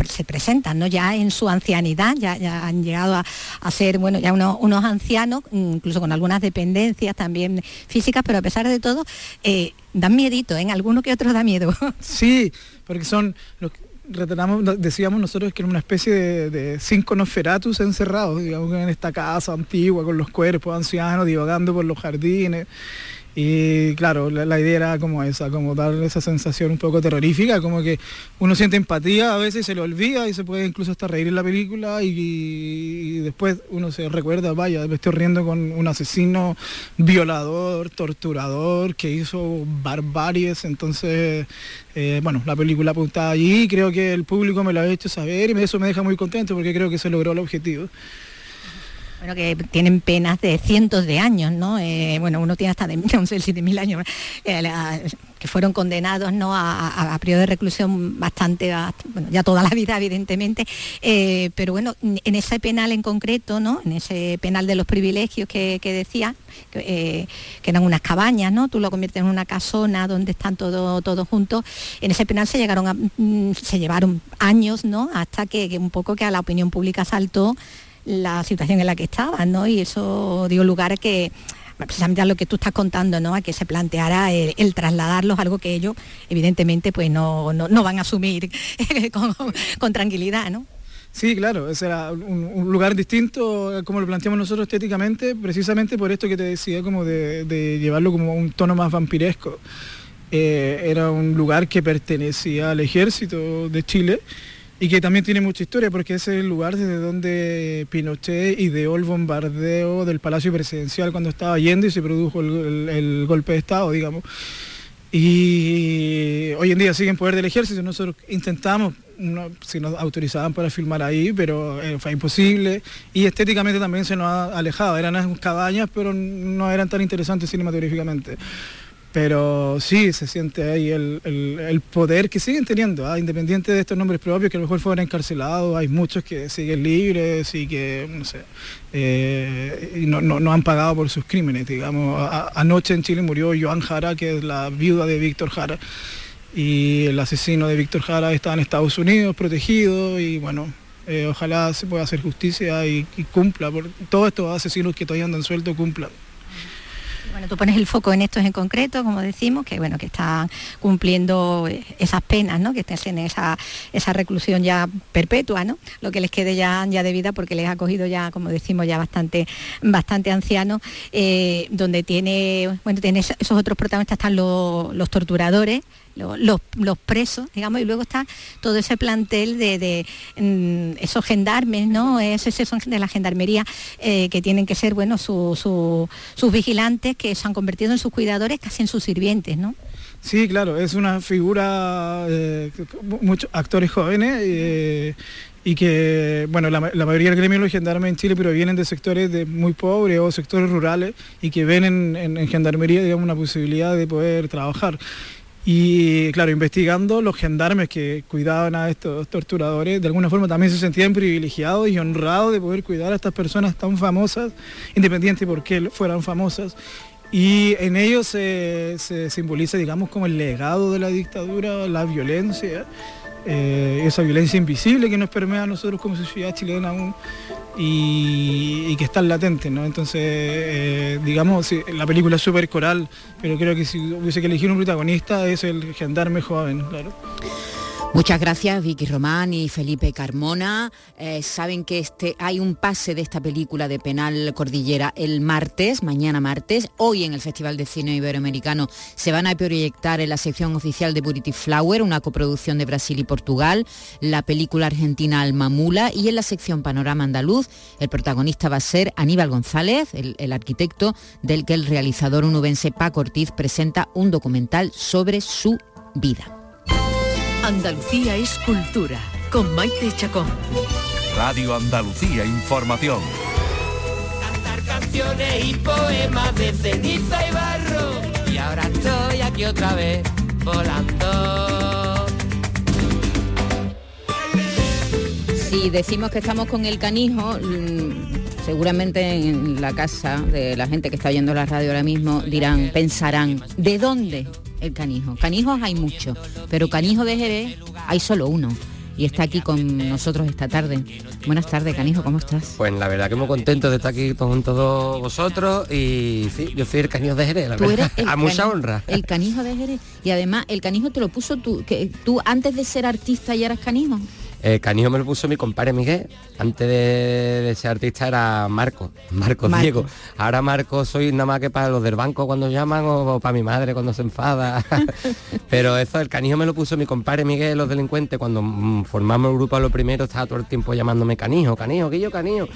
se presentan, ¿no? Ya en su ancianidad, ya, ya han llegado a, ser, bueno, ya unos, ancianos, incluso con algunas dependencias también físicas, pero a pesar de todo, eh, dan miedito, ¿en ¿eh? Alguno que otro da miedo. Sí, porque son, los retratamos, decíamos nosotros que era una especie de, cinco Nosferatus encerrados, digamos, en esta casa antigua, con los cuerpos ancianos, divagando por los jardines. Y claro, la, idea era como esa, como darle esa sensación un poco terrorífica, como que uno siente empatía, a veces se le olvida y se puede incluso hasta reír en la película y, después uno se recuerda, vaya, me estoy riendo con un asesino violador, torturador, que hizo barbaries, entonces, eh, bueno, la película apunta allí, creo que el público me lo ha hecho saber y eso me deja muy contento porque creo que se logró el objetivo. Bueno, que tienen penas de cientos de años, ¿no? Eh, bueno, uno tiene hasta de 7.000 años, eh, que fueron condenados ¿no? a, a, periodo de reclusión bastante, bueno, ya toda la vida, evidentemente, eh, pero bueno, en ese penal en concreto, ¿no? En ese penal de los privilegios que, decía, que, eran unas cabañas, ¿no? Tú lo conviertes en una casona donde están todos juntos. En ese penal se llegaron a, mm, se llevaron años, ¿no? Hasta que, que un poco que a la opinión pública saltó la situación en la que estaban, ¿no? Y eso dio lugar a que precisamente a lo que tú estás contando, ¿no? A que se planteara el, trasladarlos, algo que ellos evidentemente pues no, van a asumir con, tranquilidad, ¿no? Sí, claro, ese era un, lugar distinto como lo planteamos nosotros estéticamente, precisamente por esto que te decía, como de, llevarlo como un tono más vampiresco. Eh, era un lugar que pertenecía al ejército de Chile y que también tiene mucha historia porque es el lugar desde donde Pinochet ideó el bombardeo del Palacio Presidencial cuando estaba yendo y se produjo el, golpe de Estado, digamos. Y hoy en día sigue en poder del ejército, nosotros intentamos, no- si nos autorizaban para filmar ahí, pero eh, fue imposible. Y estéticamente también se nos ha alejado, eran cabañas, pero no eran tan interesantes cinematográficamente. Pero sí, se siente ahí el, el- poder que siguen teniendo, ¿ah? independiente de estos nombres propios, que a lo mejor fueron encarcelados, hay muchos que siguen libres y que, no sé, eh, no, no- han pagado por sus crímenes, digamos. Anoche en Chile murió Joan Jara, que es la viuda de Víctor Jara, y el asesino de Víctor Jara está en Estados Unidos, protegido, y bueno, eh, ojalá se pueda hacer justicia y, y cumpla, por todos estos asesinos que todavía andan sueltos cumplan. Bueno, tú pones el foco en estos en concreto, como decimos, que bueno, que están cumpliendo eh, esas penas, ¿no? Que estén en esa, esa reclusión ya perpetua, ¿no? Lo que les quede ya, ya de vida, porque les ha cogido ya, como decimos, ya bastante, bastante ancianos, eh, donde tiene, bueno, tiene esos otros protagonistas están los, los torturadores, los, presos, digamos, y luego está todo ese plantel de, mm, esos gendarmes, ¿no? Esos, esos de la gendarmería eh, que tienen que ser, bueno, su- su- sus vigilantes que se han convertido en sus cuidadores, casi en sus sirvientes, ¿no? Sí, claro, es una figura, eh, muchos actores jóvenes eh, y que, bueno, la, ma- la mayoría del gremio de los gendarmes en Chile provienen de sectores de muy pobres o sectores rurales y que ven en, en- en gendarmería, digamos, una posibilidad de poder trabajar. Y claro, investigando, los gendarmes que cuidaban a estos torturadores, de alguna forma también se sentían privilegiados y honrados de poder cuidar a estas personas tan famosas, independiente por qué fueran famosas. Y en ellos se, se simboliza, digamos, como el legado de la dictadura, la violencia, eh, esa violencia invisible que nos permea a nosotros como sociedad chilena aún y, y que está latente, ¿no? Entonces, eh, digamos, la película es súper coral, pero creo que si hubiese que elegir un protagonista es el gendarme joven, claro. Muchas gracias Vicky Román y Felipe Carmona. Eh, saben que este hay un pase de esta película de Penal Cordillera el martes, mañana martes. Hoy en el Festival de Cine Iberoamericano se van a proyectar en la sección oficial de Purity Flower, una coproducción de Brasil y Portugal, la película argentina Alma Mula y en la sección Panorama Andaluz el protagonista va a ser Aníbal González, el, el arquitecto del que el realizador unubense Paco Ortiz presenta un documental sobre su vida. Andalucía es cultura, con Maite Chacón. Radio Andalucía Información. canciones y poemas de ceniza y barro. Y ahora estoy aquí otra vez volando. Si decimos que estamos con el canijo, mm, seguramente en la casa de la gente que está oyendo la radio ahora mismo dirán, pensarán, ¿de dónde el canijo? Canijos hay muchos, pero canijo de Jerez hay solo uno. Y está aquí con nosotros esta tarde. Buenas tardes, canijo, ¿cómo estás? Pues la verdad que muy contento de estar aquí con todos vosotros y sí, yo soy el cañón de Jerez, la Tú verdad. eres A mucha honra. El canijo de Jerez. Y además, el canijo te lo puso tú, que tú antes de ser artista ya eras canijo. El canijo me lo puso mi compadre Miguel. Antes de, de ser artista era Marco, Marco, Marco. Diego. Ahora Marco soy nada más que para los del banco cuando llaman o, para mi madre cuando se enfada. Pero eso, el canijo me lo puso mi compadre Miguel, los delincuentes. Cuando mm, formamos el grupo a lo primero estaba todo el tiempo llamándome canijo, canijo, guillo, canijo.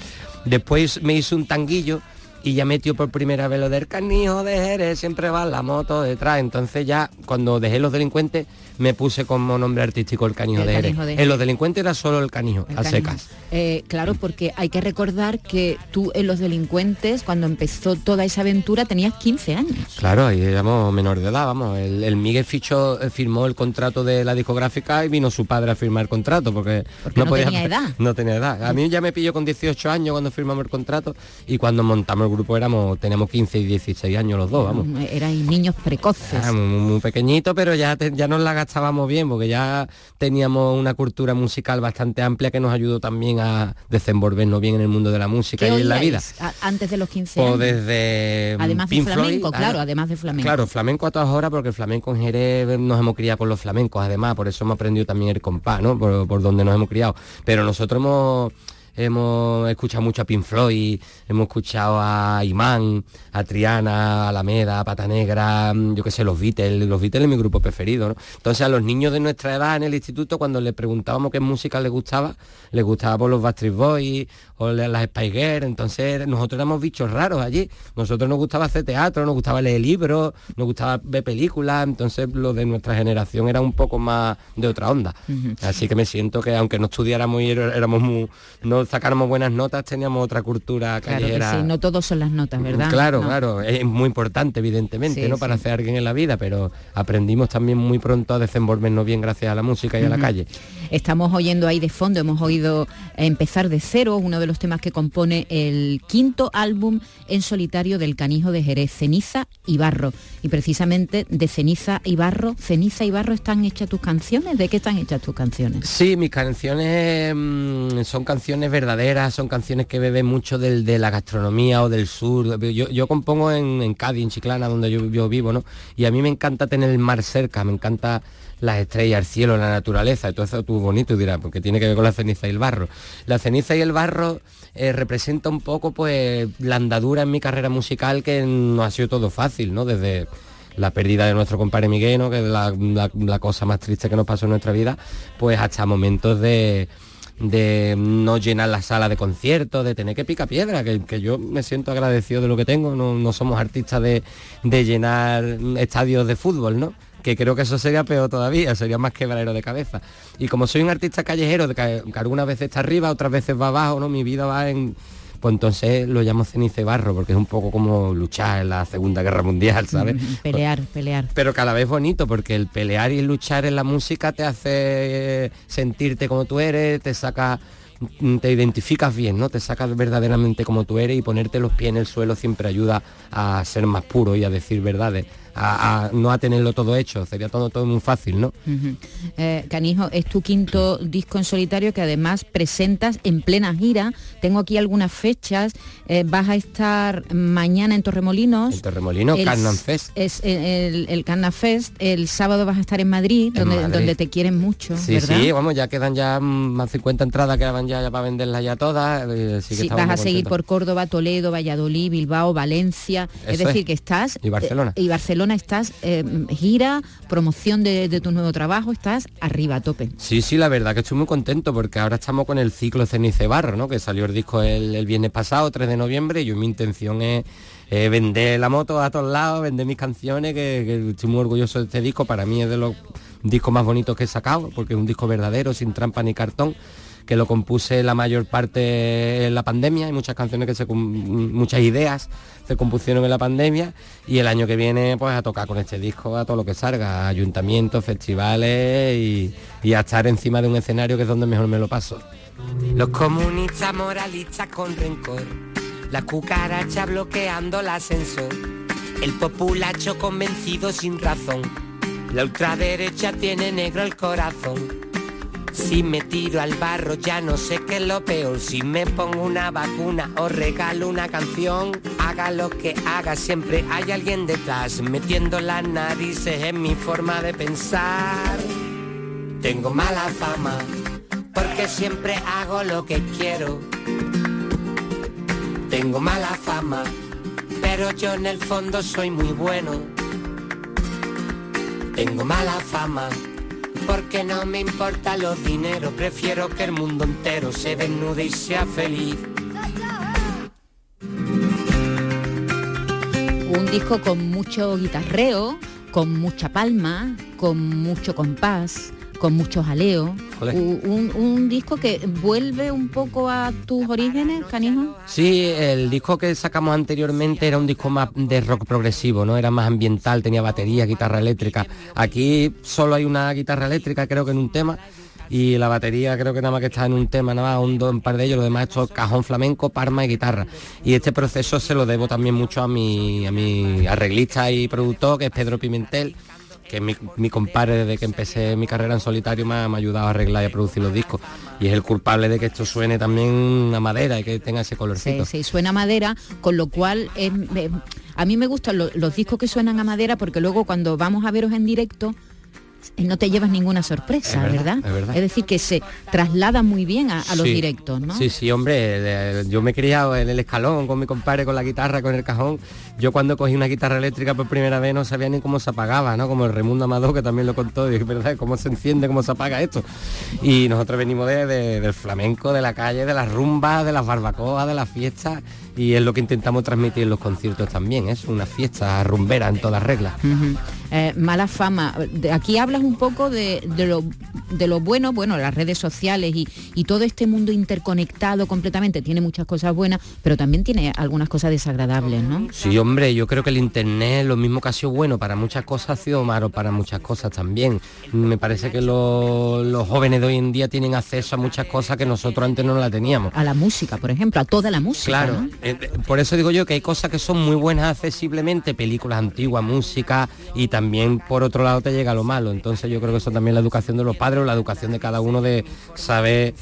Después me hizo un tanguillo y ya metió por primera vez lo del canijo de Jerez, siempre va la moto detrás. Entonces ya cuando dejé los delincuentes me puse como nombre artístico el canijo, El de, Jerez. En los delincuentes era solo el canijo, El a canijo. secas. Eh, claro, porque hay que recordar que tú en Los Delincuentes, cuando empezó toda esa aventura, tenías 15 años. Claro, ahí éramos menor de edad, vamos. El, el Miguel fichó, eh, firmó el contrato de la discográfica y vino su padre a firmar el contrato porque, no tenía edad. No tenía edad. A mí ya me pilló con 18 años cuando firmamos el contrato y cuando montamos el grupo éramos, tenemos 15 y 16 años los dos, vamos. Eran niños precoces. Ah, muy, muy pequeñito, pero ya, te- ya nos la gastábamos bien, porque ya teníamos una cultura musical bastante amplia que nos ayudó también a desenvolvernos bien en el mundo de la música ¿Qué y en la vida. antes de los 15 Pues años? desde Además de Floyd, flamenco, claro, ah, además de flamenco. Claro, flamenco a todas horas porque el flamenco en Jerez nos hemos criado por los flamencos, además, por eso hemos aprendido también el compás, ¿no? Por, por donde nos hemos criado. Pero nosotros hemos hemos escuchado mucho a Pink Floyd, hemos escuchado a Imán, a Triana, a Alameda, a Pata Negra, mm, yo qué sé, los Beatles, los Beatles es mi grupo preferido, ¿no? Entonces a los niños de nuestra edad en el instituto, cuando les preguntábamos qué música les gustaba, les gustaba por los Backstreet Boys o las Spice Girls, entonces nosotros éramos bichos raros allí, nosotros nos gustaba hacer teatro, nos gustaba leer libros, nos gustaba ver películas, entonces lo de nuestra generación era un poco más de otra onda. Así que me siento que aunque no estudiáramos y er- éramos muy, no sacáramos buenas notas, teníamos otra cultura Claro que callejera. sí, no todos son las notas, ¿verdad? Claro, No. claro, es muy importante evidentemente, Sí, ¿no? Para hacer alguien en la vida, pero aprendimos también muy pronto a desenvolvernos bien gracias a la música y a la calle. Estamos oyendo ahí de fondo, hemos oído Empezar de cero, uno de los temas que compone el quinto álbum en solitario del Canijo de Jerez, Ceniza y Barro. Y precisamente de Ceniza y Barro, Ceniza y Barro están hechas tus canciones. ¿De qué están hechas tus canciones? Sí, mis canciones mm, son canciones verdaderas, son canciones que beben mucho del, de la gastronomía o del sur. Yo, yo compongo en, Cádiz, en Chiclana, donde yo, yo vivo, ¿no? Y a mí me encanta tener el mar cerca, me encanta las estrellas, el cielo, la naturaleza, todo eso tú bonito dirás, porque tiene que ver con la ceniza y el barro. La ceniza y el barro eh, representa un poco pues la andadura en mi carrera musical que no ha sido todo fácil, ¿no? Desde la pérdida de nuestro compadre Miguel, ¿no? que es la, cosa más triste que nos pasó en nuestra vida, pues hasta momentos de, de no llenar la sala de conciertos, de tener que picar piedra, que, que yo me siento agradecido de lo que tengo, no, no somos artistas de, de llenar estadios de fútbol, ¿no? Que creo que eso sería peor todavía, sería más quebradero de cabeza. Y como soy un artista callejero, que, que algunas veces está arriba, otras veces va abajo, ¿no? Mi vida va en, pues entonces lo llamo ceniza y barro, porque es un poco como luchar en la Segunda Guerra Mundial, ¿sabes? Pelear, pelear. Pero cada vez bonito, porque el pelear y luchar en la música te hace sentirte como tú eres, te saca mm, te identificas bien, ¿no? Te sacas verdaderamente como tú eres y ponerte los pies en el suelo siempre ayuda a ser más puro y a decir verdades, a, a no a tenerlo todo hecho, sería todo, todo muy fácil, ¿no? Eh, Canijo, es tu quinto disco en solitario que además presentas en plena gira. Tengo aquí algunas fechas. Eh, vas a estar mañana en Torremolinos. En Torremolinos, El- Carnan Fest. Es eh, el, el Carnan Fest. El sábado vas a estar en Madrid, En donde, Madrid. donde te quieren mucho, Sí, ¿verdad? sí, vamos, ya quedan ya más 50 entradas, quedaban ya, ya para venderlas ya todas. eh, que Sí, vas a seguir por Córdoba, Toledo, Valladolid, Bilbao, Valencia. es decir, es. que estás... Y Barcelona. y Barcelona estás eh, gira, promoción de, tu nuevo trabajo, estás arriba, a tope. Sí, sí, la verdad que estoy muy contento porque ahora estamos con el ciclo Ceniza y Barro, ¿no? Que salió el disco el, viernes pasado, 3 de noviembre, y yo mi intención es vender la moto a todos lados, vender mis canciones, que estoy muy orgulloso de este disco, para mí es de los discos más bonitos que he sacado, porque es un disco verdadero, sin trampa ni cartón que lo compuse la mayor parte en la pandemia, hay muchas canciones que se muchas ideas se compusieron en la pandemia y el año que viene pues a tocar con este disco a todo lo que salga, ayuntamientos, festivales y, y a estar encima de un escenario que es donde mejor me lo paso. Los comunistas moralistas con rencor, la cucaracha bloqueando el ascensor, el populacho convencido sin razón, la ultraderecha tiene negro el corazón. Si me tiro al barro ya no sé qué es lo peor, si me pongo una vacuna o regalo una canción, haga lo que haga, siempre hay alguien detrás, metiendo las narices en mi forma de pensar. Tengo mala fama porque siempre hago lo que quiero. Tengo mala fama, pero yo en el fondo soy muy bueno. Tengo mala fama porque no me importa los dinero, prefiero que el mundo entero se desnude y sea feliz. Un disco con mucho guitarreo, con mucha palma, con mucho compás, con mucho jaleo. Un, un disco que vuelve un poco a tus orígenes, canijo. Sí, el disco que sacamos anteriormente era un disco más de rock progresivo, ¿no? Era más ambiental, tenía batería, guitarra eléctrica. Aquí solo hay una guitarra eléctrica, creo que en un tema. y la batería creo que nada más que está en un tema, nada más un, un par de ellos, lo demás esto es cajón flamenco, parma y guitarra. Y este proceso se lo debo también mucho a mi, a mi arreglista y productor, que es Pedro Pimentel, que mi, mi compadre desde que empecé mi carrera en solitario me ha, ayudado a arreglar y a producir los discos. Y es el culpable de que esto suene también a madera y que tenga ese Sí, colorcito. sí, suena a madera, con lo cual a mí me gustan lo- los discos que suenan a madera porque luego cuando vamos a veros en directo no te llevas ninguna sorpresa, Es verdad, ¿verdad? es verdad. decir, que se traslada muy bien a, a los directos, ¿no? Sí, sí, hombre, yo me he criado en el escalón con mi compadre, con la guitarra, con el cajón. Yo cuando cogí una guitarra eléctrica por primera vez no sabía ni cómo se apagaba, ¿no? Como el Raimundo Amador, que también lo contó, y es verdad, cómo se enciende, cómo se apaga esto. Y nosotros venimos de- de- del flamenco, de la calle, de las rumbas, de las barbacoas, de las fiestas, y es lo que intentamos transmitir en los conciertos también, es una fiesta rumbera en todas reglas. Eh, mala fama. De- aquí hablas un poco de, de lo, de lo bueno, bueno, las redes sociales y, y todo este mundo interconectado completamente. Tiene muchas cosas buenas, pero también tiene algunas cosas desagradables, ¿no? Sí, hombre, yo creo que el internet, lo mismo que ha sido bueno para muchas cosas, ha sido malo para muchas cosas también. Me parece que lo- los jóvenes de hoy en día tienen acceso a muchas cosas que nosotros antes no la teníamos. A la música, por ejemplo, a toda la música. Claro, ¿no? Eh, por eso digo yo que hay cosas que son muy buenas accesiblemente, películas antiguas, música, y también por otro lado te llega lo malo. Entonces yo creo que eso también la educación de los padres la educación de cada uno de saber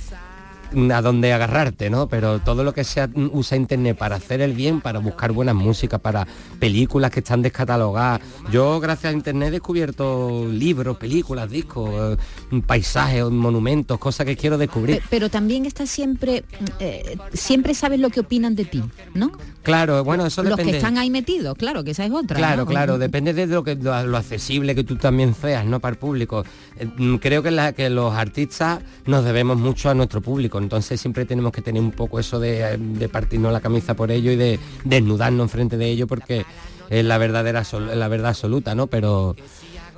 a dónde agarrarte, ¿no? Pero todo lo que sea usa internet para hacer el bien, para buscar buenas músicas, para películas que están descatalogadas. Yo gracias a internet he descubierto libros, películas, discos, eh, paisajes, monumentos, cosas que quiero descubrir. Pe- Pero también está siempre, eh, siempre sabes lo que opinan de ti, ¿no? Claro, bueno, eso Los depende. que están ahí metidos, claro, que esa es otra. Claro, ¿no? claro, depende de lo que lo, lo accesible que tú también seas, ¿no? Para el público. Eh, mm, Creo que, la- que los artistas nos debemos mucho a nuestro público, entonces siempre tenemos que tener un poco eso de, eh, de partirnos la camisa por ello y de desnudarnos enfrente de ello porque es la verdadera la verdad absoluta, ¿no? Pero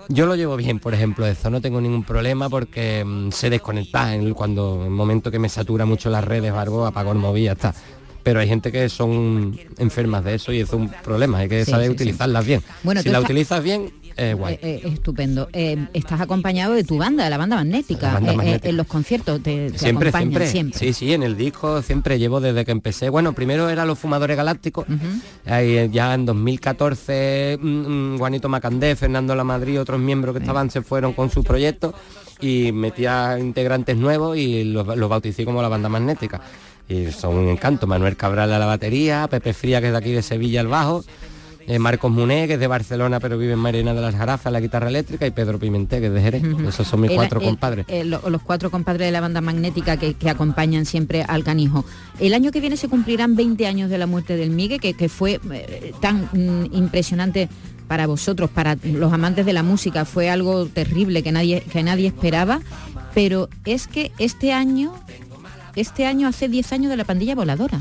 yo lo llevo bien, por ejemplo, eso, no tengo ningún problema porque mm, sé desconectar en el- cuando en el momento que me satura mucho las redes o algo, apago el móvil y ya está. Pero hay gente que son enfermas de eso y es un problema, hay que Sí, saber sí, sí. utilizarlas bien. Bueno, si la utilizas bien, guay. Eh, eh, estupendo. Eh, estás acompañado de tu banda, de la banda magnética, La banda eh, eh, magnética. en los conciertos te, te Siempre, acompañan siempre, Sí, sí, en el disco siempre llevo desde que empecé. Bueno, primero era Los Fumadores Galácticos. Ahí, eh, ya en 2014, mm, mm, Juanito Macandé, Fernando La Madrid, otros miembros que estaban se fueron con sus proyectos y metía integrantes nuevos y los, los bauticé como la banda magnética. Y son un encanto. Manuel Cabral a la batería, Pepe Fría, que es de aquí de Sevilla al bajo. Eh, Marcos Muné, que es de Barcelona pero vive en Marina de las Jarafas, la guitarra eléctrica, y Pedro Pimenté, que es de Jerez. Esos son mis El- cuatro el- compadres. eh, lo- los cuatro compadres de la banda magnética que, que acompañan siempre al canijo. El año que viene se cumplirán 20 años de la muerte del Migue, que, que fue eh, tan mm, impresionante para vosotros, para los amantes de la música, fue algo terrible que nadie, que nadie esperaba, pero es que este año, este año hace 10 años de la pandilla voladora.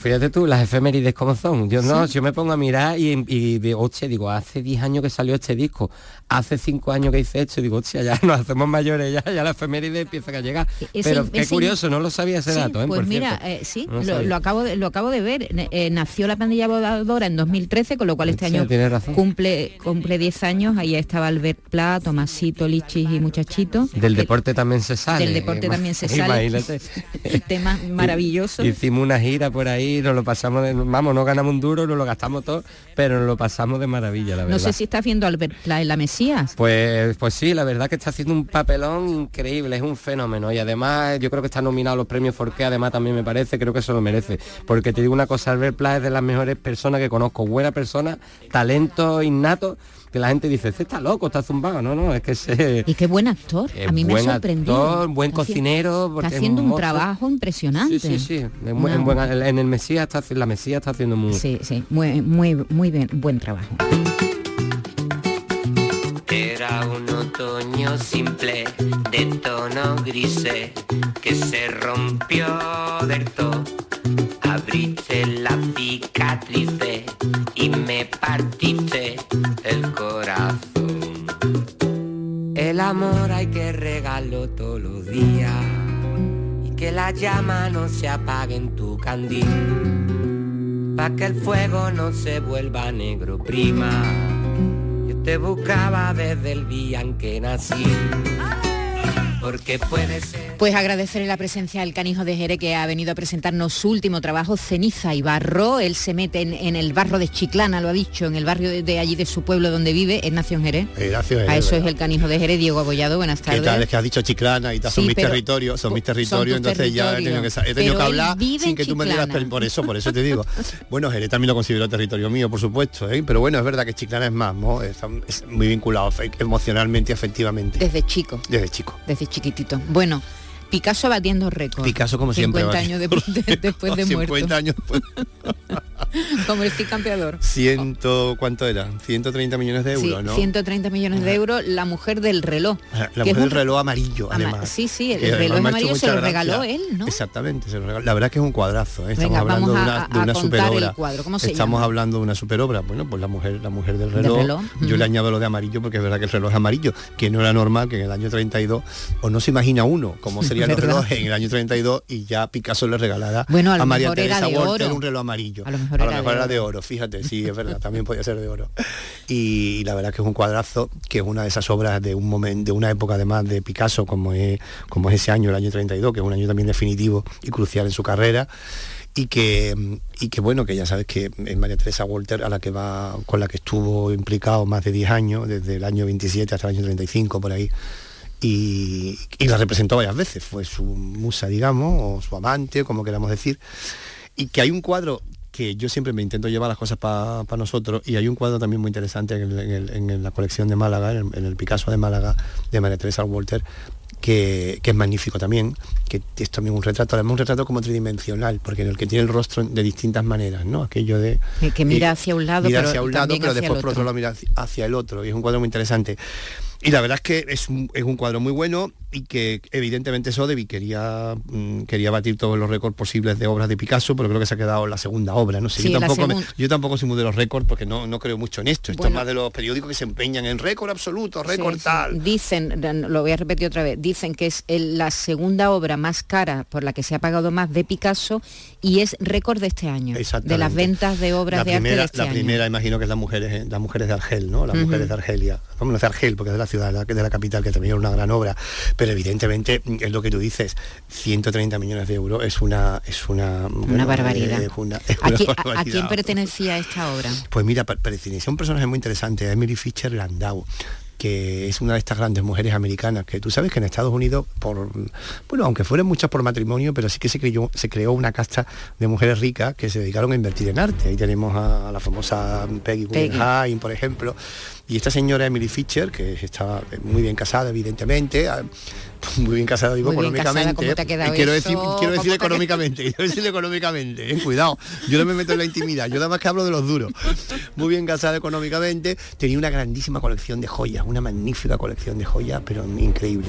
Fíjate tú, las efemérides como son. Yo no, Sí. yo me pongo a mirar y, y digo, hostia, digo, hace 10 años que salió este disco, hace 5 años que hice esto, digo, hostia, ya nos hacemos mayores, ya, ya la efeméride empieza a llegar. Ese- Pero qué ese- curioso, no lo sabía ese Sí, dato, ¿eh? Pues por mira, eh, sí, No lo acabo de, lo acabo de ver. Eh, nació la pandilla voladora en 2013, con lo cual este año razón. cumple cumple 10 años. Ahí estaba Albert Pla, Tomasito, Lichis y Muchachito. Del deporte también se sale. del deporte también se sale. Imagínate. Tema maravilloso. Hicimos una gira por ahí, nos lo pasamos de, vamos, no ganamos un duro, nos lo gastamos todo, pero nos lo pasamos de maravilla, la verdad. No sé si estás viendo a Albert Pla en la Mesías. Pues, pues sí, la verdad que está haciendo un papelón increíble, es un fenómeno y además yo creo que está nominado a los premios Forqué, además también me parece, creo que eso lo merece, porque te digo una cosa, Albert Pla es de las mejores personas que conozco, buena persona, talento innato, que la gente dice, este está loco, está zumbado, no, no, es que se... Y qué buen actor. Es a mí me sorprendido. actor, buen cocinero, porque Está es haciendo un mozo. trabajo impresionante. Sí, sí, sí, Una- en buen- en el Mesías está, la Mesías está haciendo muy... Sí, sí, muy, muy, muy bien, buen trabajo. Era un otoño simple de tono grise que se rompió del todo. Abriste la cicatriz y me partiste el corazón. El amor hay que regalarlo todos los días y que la llama no se apague en tu candil. Pa' que el fuego no se vuelva negro, prima. Yo te buscaba desde el día en que nací. Porque puede ser. Pues agradecerle la presencia del canijo de Jerez que ha venido a presentarnos su último trabajo, Ceniza y Barro. Él se mete en, en el barro de Chiclana, lo ha dicho, en el barrio de, de allí de su pueblo donde vive, es Nación Jerez. Eh, Gracias. A eso es el canijo de Jerez, Diego Abollado, buenas ¿Qué tardes. tal? Es que has dicho Chiclana y tal, son Sí, mis territorios, son mis territorios, entonces ya he tenido que, he tenido hablar sin que tú me per- por eso, por eso te digo. Bueno, Jerez también lo considero territorio mío, por supuesto, ¿eh? pero bueno, es verdad que Chiclana es más, ¿no? Está- es muy vinculado emocionalmente y afectivamente. Desde chico, Desde chico. desde chiquitito. Bueno, Picasso batiendo récord. Picasso como siempre. 50 va- años de- de- después de 50 muerto. años después. Como el campeador. Ciento, ¿cuánto era? 130 millones de euros, Sí, ¿no? 130 millones de euros, la mujer del reloj. La mujer del reloj amarillo, Ama- además. sí, sí, el Que reloj amarillo se lo regaló él, ¿no? Exactamente, se lo regaló. La verdad es que es un cuadrazo, ¿eh? estamos Venga, hablando de a- una, a- de a una superobra. el cuadro. ¿Cómo se estamos llama? hablando de una superobra. Bueno, pues la mujer, la mujer del reloj. reloj, Yo le añado lo de amarillo porque es verdad que el reloj es amarillo, que no era normal que en el año 32, o no se imagina uno cómo serían los relojes en el año 32 y ya Picasso le regalara Bueno, a lo María Teresa Walter un reloj amarillo. A lo mejor era de era oro. de oro, fíjate, sí, es verdad, también podía ser de oro. Y, la verdad que es un cuadrazo, que es una de esas obras de un momento, de una época además de Picasso, como es, como es ese año, el año 32, que es un año también definitivo y crucial en su carrera. Y que, y que bueno, que ya sabes que es María Teresa Walter a la que va, con la que estuvo implicado más de 10 años, desde el año 27 hasta el año 35 por ahí. Y, y la representó varias veces, fue su musa, digamos, o su amante, como queramos decir. Y que hay un cuadro que yo siempre me intento llevar las cosas para nosotros y hay un cuadro también muy interesante en, el- en el- en la colección de Málaga, en el, en el Picasso de Málaga de María Teresa Walter, que, que es magnífico también, que es también un retrato, además un retrato como tridimensional, porque en el que tiene el rostro de distintas maneras, ¿no? Aquello de... Que- que mira y- hacia un lado, mira pero hacia un lado, pero después por otro. lado mira hacia el otro, y es un cuadro muy interesante. Y la verdad es que es un, es un cuadro muy bueno y que evidentemente Sodevi quería, mm, quería batir todos los récords posibles de obras de Picasso, pero creo que se ha quedado en la segunda obra. No sé, Sí, yo, tampoco me- yo tampoco soy muy de los récords porque no, no creo mucho en esto. Esto Bueno. es más de los periódicos que se empeñan en récord absoluto, récord sí. tal. Dicen, lo voy a repetir otra vez, dicen que es el- la segunda obra más cara por la que se ha pagado más de Picasso y es récord de este año, de las ventas de obras la de primera, arte de este la año. primera imagino que es las mujeres las mujeres de Argel no las mujeres de Argelia vamos no es de Argel porque es de la ciudad de la, capital que también es una gran obra pero evidentemente es lo que tú dices 130 millones de euros es una es una bueno, barbaridad. es una- es ¿A, quién, a- a barbaridad. quién pertenecía esta obra? Pues mira, per- pertenece a un personaje muy interesante, a Emily Fisher Landau que es una de estas grandes mujeres americanas que tú sabes que en Estados Unidos por bueno aunque fueran muchas por matrimonio pero sí que se creó se creó una casta de mujeres ricas que se dedicaron a invertir en arte ahí tenemos a, la famosa Peggy Peggy. Guggenheim por ejemplo y esta señora Emily Fisher que está muy bien casada evidentemente ah, muy bien casada digo bien económicamente. ¿cómo te ha quedado y quiero eso? decir quiero ¿Cómo decir económicamente quiero decir económicamente eh, cuidado yo no me meto en la intimidad yo nada más que hablo de los duros. Muy bien casada económicamente tenía una grandísima colección de joyas una magnífica colección de joyas pero increíble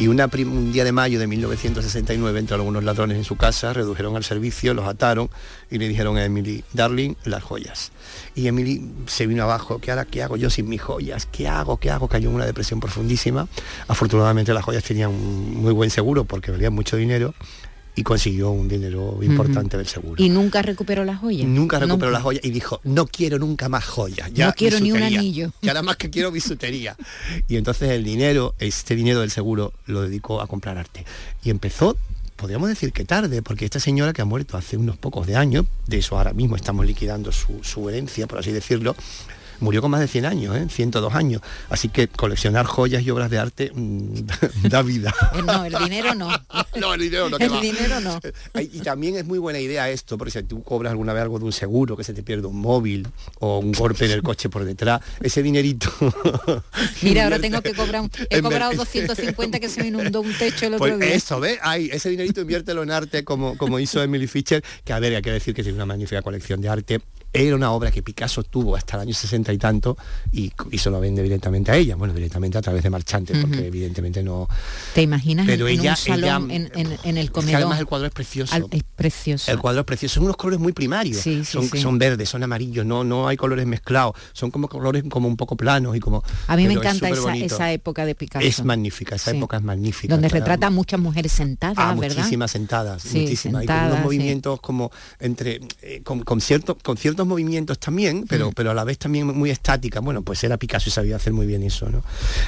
y un día de mayo de 1969 entraron unos ladrones en su casa redujeron al servicio los ataron y le dijeron a Emily Darling las joyas y Emily se vino abajo ¿qué ahora qué hago yo sin mis joyas qué hago qué hago cayó en una depresión profundísima. Afortunadamente las joyas tenían un muy buen seguro porque valían mucho dinero y consiguió un dinero importante del seguro Y nunca recuperó las joyas. Nunca recuperó Nunca. las joyas y dijo, no quiero nunca más joyas. No quiero ni un anillo. Ya nada más que quiero bisutería. Y entonces el dinero, este dinero del seguro, lo dedicó a comprar arte. Y empezó, podríamos decir que tarde, porque esta señora que ha muerto hace unos pocos de años, de eso ahora mismo estamos liquidando su, su herencia, por así decirlo, murió con más de 100 años, ¿eh? 102 años. Así que coleccionar joyas y obras de arte mm, da vida. Eh, No, el dinero no. No, el dinero no. El va. dinero no. Y también es muy buena idea esto, porque si tú cobras alguna vez algo de un seguro, que se te pierde un móvil o un golpe en el coche por detrás, ese dinerito... Mira, ahora tengo que cobrar, un- he cobrado ver- 250 que se me inundó un techo el otro Pues día. eso, ¿ves? Ay, ese dinerito inviértelo en arte como, como hizo Emily Fischer, que a ver, hay que decir que tiene una magnífica colección de arte. Era una obra que Picasso tuvo hasta el año 60 y tanto y, y se lo vende directamente a ella, bueno, directamente a través de marchantes, porque evidentemente no... ¿Te imaginas Pero en ella- un salón, ella- en, en- en el Es que comedor? además el cuadro es precioso. Al- es precioso. El cuadro es precioso, son unos colores muy primarios. Sí, sí, son, sí. son verdes, son amarillos, no, no hay colores mezclados, son como colores como un poco planos y como. A mí me es encanta esa, esa época de Picasso. Es magnífica, esa época es magnífica. Donde retrata a muchas mujeres sentadas, Ah, ¿verdad? muchísimas sentadas, Sí, muchísimas. y con sentadas, unos movimientos como entre eh, con, con cierto con cierto ciertos movimientos también, pero, pero a la vez también muy estática. Bueno, pues era Picasso y sabía hacer muy bien eso, ¿no?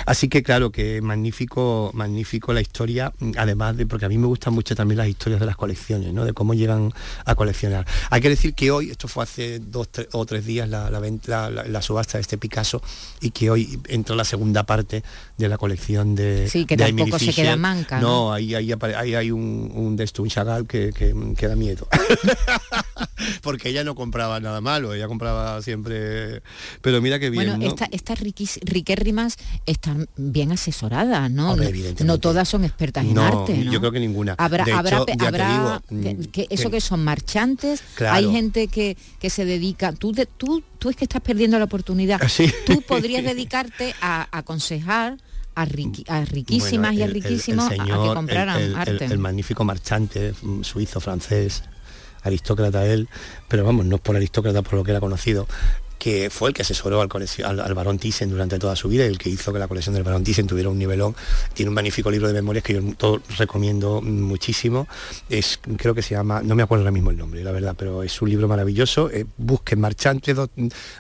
Así que claro, que magnífico, magnífico la historia, además de, porque a mí me gustan mucho también las historias de las colecciones, ¿no? De cómo llegan a coleccionar. Hay que decir que hoy, esto fue hace dos tres, o tres días la, la, la, la, subasta de este Picasso y que hoy entró la segunda parte de la colección de Sí, que de tampoco se queda manca. No, ¿no? ahí, ahí, ahí, hay un, un de esto, un Chagall que, que, que da miedo. porque ella no compraba nada malo, ella compraba siempre... Pero mira qué bien, Bueno, ¿no? esta, estas riquérrimas están bien asesoradas, ¿no? Hombre, no, todas son expertas en No, arte, ¿no? yo creo que ninguna. Habrá, De habrá, hecho, habrá- digo, que- mm, que eso que- son marchantes, Claro. hay gente que, que se dedica, tú, de- tú, tú es que estás perdiendo la oportunidad, Sí. tú podrías dedicarte a, a aconsejar a, riqui- a riquísimas Bueno, y a el- el- el riquísimos a- que compraran arte. el- el magnífico marchante mm, suizo francés aristócrata él pero vamos no es por aristócrata por lo que era conocido que fue el que asesoró al, al, al barón Thyssen durante toda su vida y el que hizo que la colección del barón Thyssen tuviera un nivelón. Tiene un magnífico libro de memorias que yo todo recomiendo muchísimo. Es, creo que se llama, no me acuerdo ahora mismo el nombre, la verdad, pero es un libro maravilloso. Eh, busquen Marchante, do-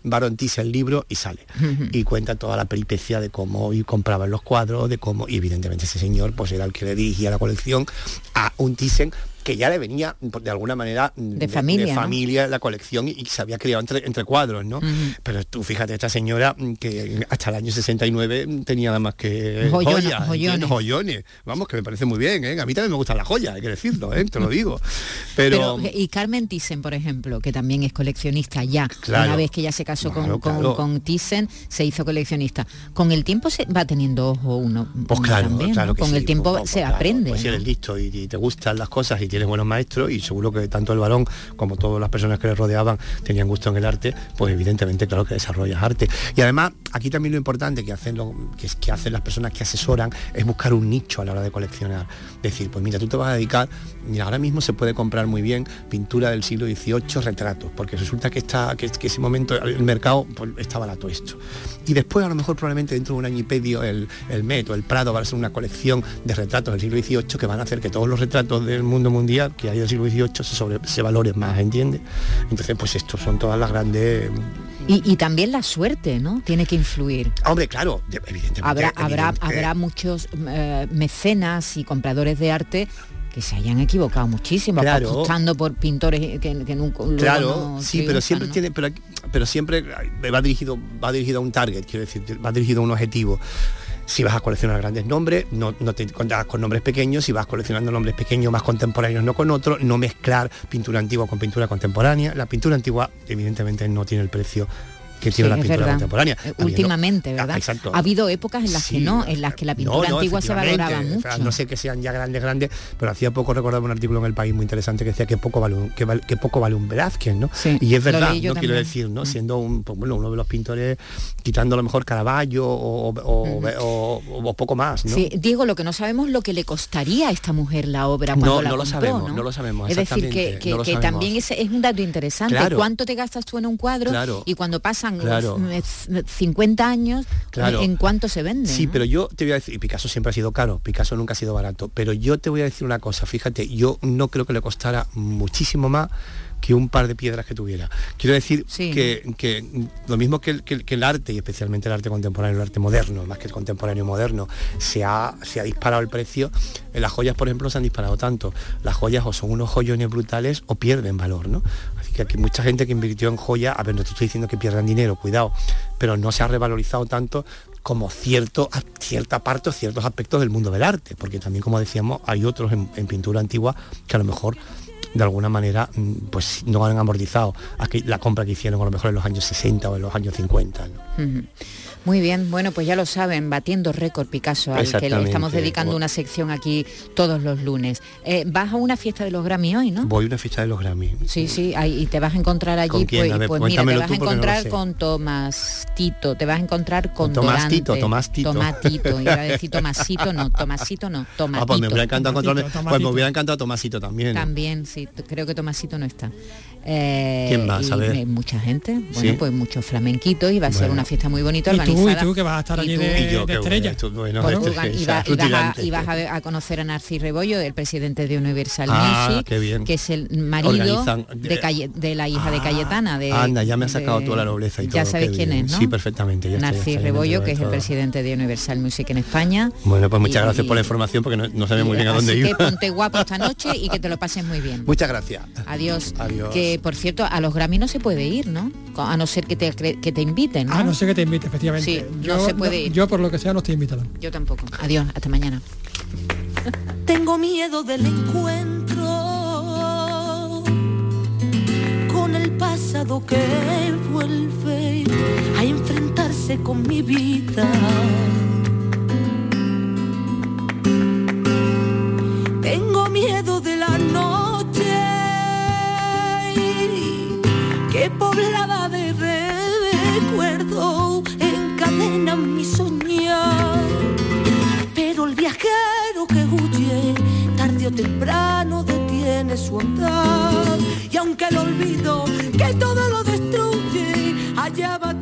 barón Thyssen el libro y sale. y cuenta toda la peripecia de cómo y compraban los cuadros, de cómo, y evidentemente ese señor pues era el que le dirigía la colección a un Thyssen que ya le venía pues, de alguna manera de, familia, de ¿no? familia la colección y, y se había criado entre, entre cuadros, ¿no? Pero tú fíjate, esta señora mm, que hasta el año 69 tenía nada más que Joyona- joyas, joyones. joyones. Vamos, que me parece muy bien, ¿eh? A mí también me gustan las joyas, hay que decirlo, ¿eh? Te lo digo. Pero, Pero, y Carmen Thyssen, por ejemplo, que también es coleccionista ya, Claro. una vez que ya se casó Claro, con, claro. con Thyssen, se hizo coleccionista. Con el tiempo se va teniendo ojo uno. Pues uno claro, también, claro ¿no? que Con sí, el tiempo pues, pues, se claro, aprende. pues si eres listo y, y te gustan las cosas y tienes buenos maestros y seguro que tanto el varón como todas las personas que le rodeaban tenían gusto en el arte, pues evidentemente claro que desarrollas arte. Y además aquí también lo importante que hacen, lo- que, que hacen las personas que asesoran es buscar un nicho a la hora de coleccionar. Decir, pues mira, tú te vas a dedicar, mira, ahora mismo se puede comprar muy bien pintura del siglo XVIII, retratos, porque resulta que, está, que, ese momento el mercado pues, está barato esto. Y después a lo mejor probablemente dentro de un año y medio el, el Met o el Prado va a ser una colección de retratos del siglo XVIII que van a hacer que todos los retratos del mundo mundial que hay del siglo XVIII se, sobre, se valoren más, ¿entiendes? Entonces pues estos son todas las grandes... Y, y también la suerte, ¿no? Tiene que influir. Hombre, claro, de- evidentemente. Habrá, habrá, habrá muchos eh, mecenas y compradores de arte que se hayan equivocado muchísimo, Claro. apostando por pintores que, que nunca Claro, no sí, pero siempre ¿no? tiene, pero, pero siempre va dirigido, va dirigido a un target, quiero decir, va dirigido a un objetivo. Si vas a coleccionar grandes nombres, no, no te contarás con nombres pequeños, si vas coleccionando nombres pequeños más contemporáneos, no con otros, no mezclar pintura antigua con pintura contemporánea. La pintura antigua, evidentemente, no tiene el precio que Sí, tiene la es pintura verdad. contemporánea. Eh, Habiendo- Últimamente, Ah, ¿verdad? exacto. Ha habido épocas en las Sí, que no, en las que la pintura no, no, antigua se valoraba mucho. No sé que sean ya grandes, grandes, pero hacía poco recordaba un artículo en el país muy interesante que decía que poco vale un, que, val- que poco vale un Velázquez, ¿no? Sí, y es lo verdad, no quiero decir, ¿no? Siendo un, pues, bueno, uno de los pintores, quitando a lo mejor Caravaggio o, o- o- o- o poco más, ¿no? Sí, Diego, lo que no sabemos lo que le costaría a esta mujer la obra No, cuando la no lo compró, sabemos, no lo sabemos, Es decir, que, que- no lo también ese es un dato interesante. Claro. ¿Cuánto te gastas tú en un cuadro? Claro. Y cuando pasan Claro. eh, c- 50 años, Claro. ¿en cuánto se vende? Sí, no? pero yo te voy a decir, y Picasso siempre ha sido caro, Picasso nunca ha sido barato, pero yo te voy a decir una cosa, fíjate, yo no creo que le costara muchísimo más que un par de piedras que tuviera. Quiero decir que, que lo mismo que el, que- que el arte, y especialmente el arte contemporáneo, el arte moderno, más que el contemporáneo moderno, se ha, se ha disparado el precio, en las joyas, por ejemplo, se han disparado tanto. Las joyas o son unos joyones brutales o pierden valor, ¿no? Así que aquí mucha gente que invirtió en joya, a ver, no te estoy diciendo que pierdan dinero, cuidado, pero no se ha revalorizado tanto como cierto, cierta parte o ciertos aspectos del mundo del arte, porque también, como decíamos, hay otros en, en pintura antigua que a lo mejor de alguna manera mm, pues no han amortizado la compra que hicieron a lo mejor en los años 60 o en los años 50. ¿no? Ujú. Muy bien, bueno, pues ya lo saben, batiendo récord Picasso, al que le estamos dedicando una sección aquí todos los lunes. Eh, vas a una fiesta de los Grammy hoy, ¿no? Voy a una fiesta de los Grammy. Sí, sí, ahí, y te vas a encontrar allí, ¿Con quién? pues, A ver, pues mira, te vas a no encontrar con Tomás Tito, te vas a encontrar con Con Tomás Dorante. Tito, Tomás Tito. Tomatito, iba a decir Tomasito, no, Tomasito no, Tomatito. Ah, pues me hubiera encantado encontrarme, pues me hubiera encantado Tomasito también. También, sí, creo que Tomasito no está. Eh, ¿Quién y A me- mucha gente, bueno, Sí. pues muchos flamenquitos y va a ser una fiesta muy bonita Y tú, y organizada. tú, que vas a estar allí tú. de, Y yo, de estrella. bueno, bueno, y, va- vas a, rutilante. y vas a ver- a conocer a Narcis Rebollo, el presidente de Universal Ah, Music, qué bien. que es el marido Organizan- de, Calle- de la hija de Cayetana. De, Anda, ya me ha sacado de- toda la nobleza y todo. Ya sabes qué quién bien. es, ¿no? Sí, perfectamente. ya Narcis Rebollo, que es el presidente de Universal Music en España. Bueno, pues muchas gracias por la información porque no, no sabía muy bien a dónde iba. que ponte guapo esta noche y que te lo pases muy bien. Muchas gracias. Adiós. Adiós. Que por cierto, a los Grammy no se puede ir, ¿no? A no ser que te, que te inviten, ¿no? Ah, no sé que te invite, efectivamente. Sí, yo, no se puede ir. yo por lo que sea no estoy invitado. Yo tampoco. Adiós, hasta mañana. Tengo miedo del encuentro con el pasado que vuelve a enfrentarse con mi vida. Tengo miedo de que poblada de recuerdo encadena mi soñar. Pero el viajero que huye, tarde o temprano detiene su andar. Y aunque el olvido que todo lo destruye, allá va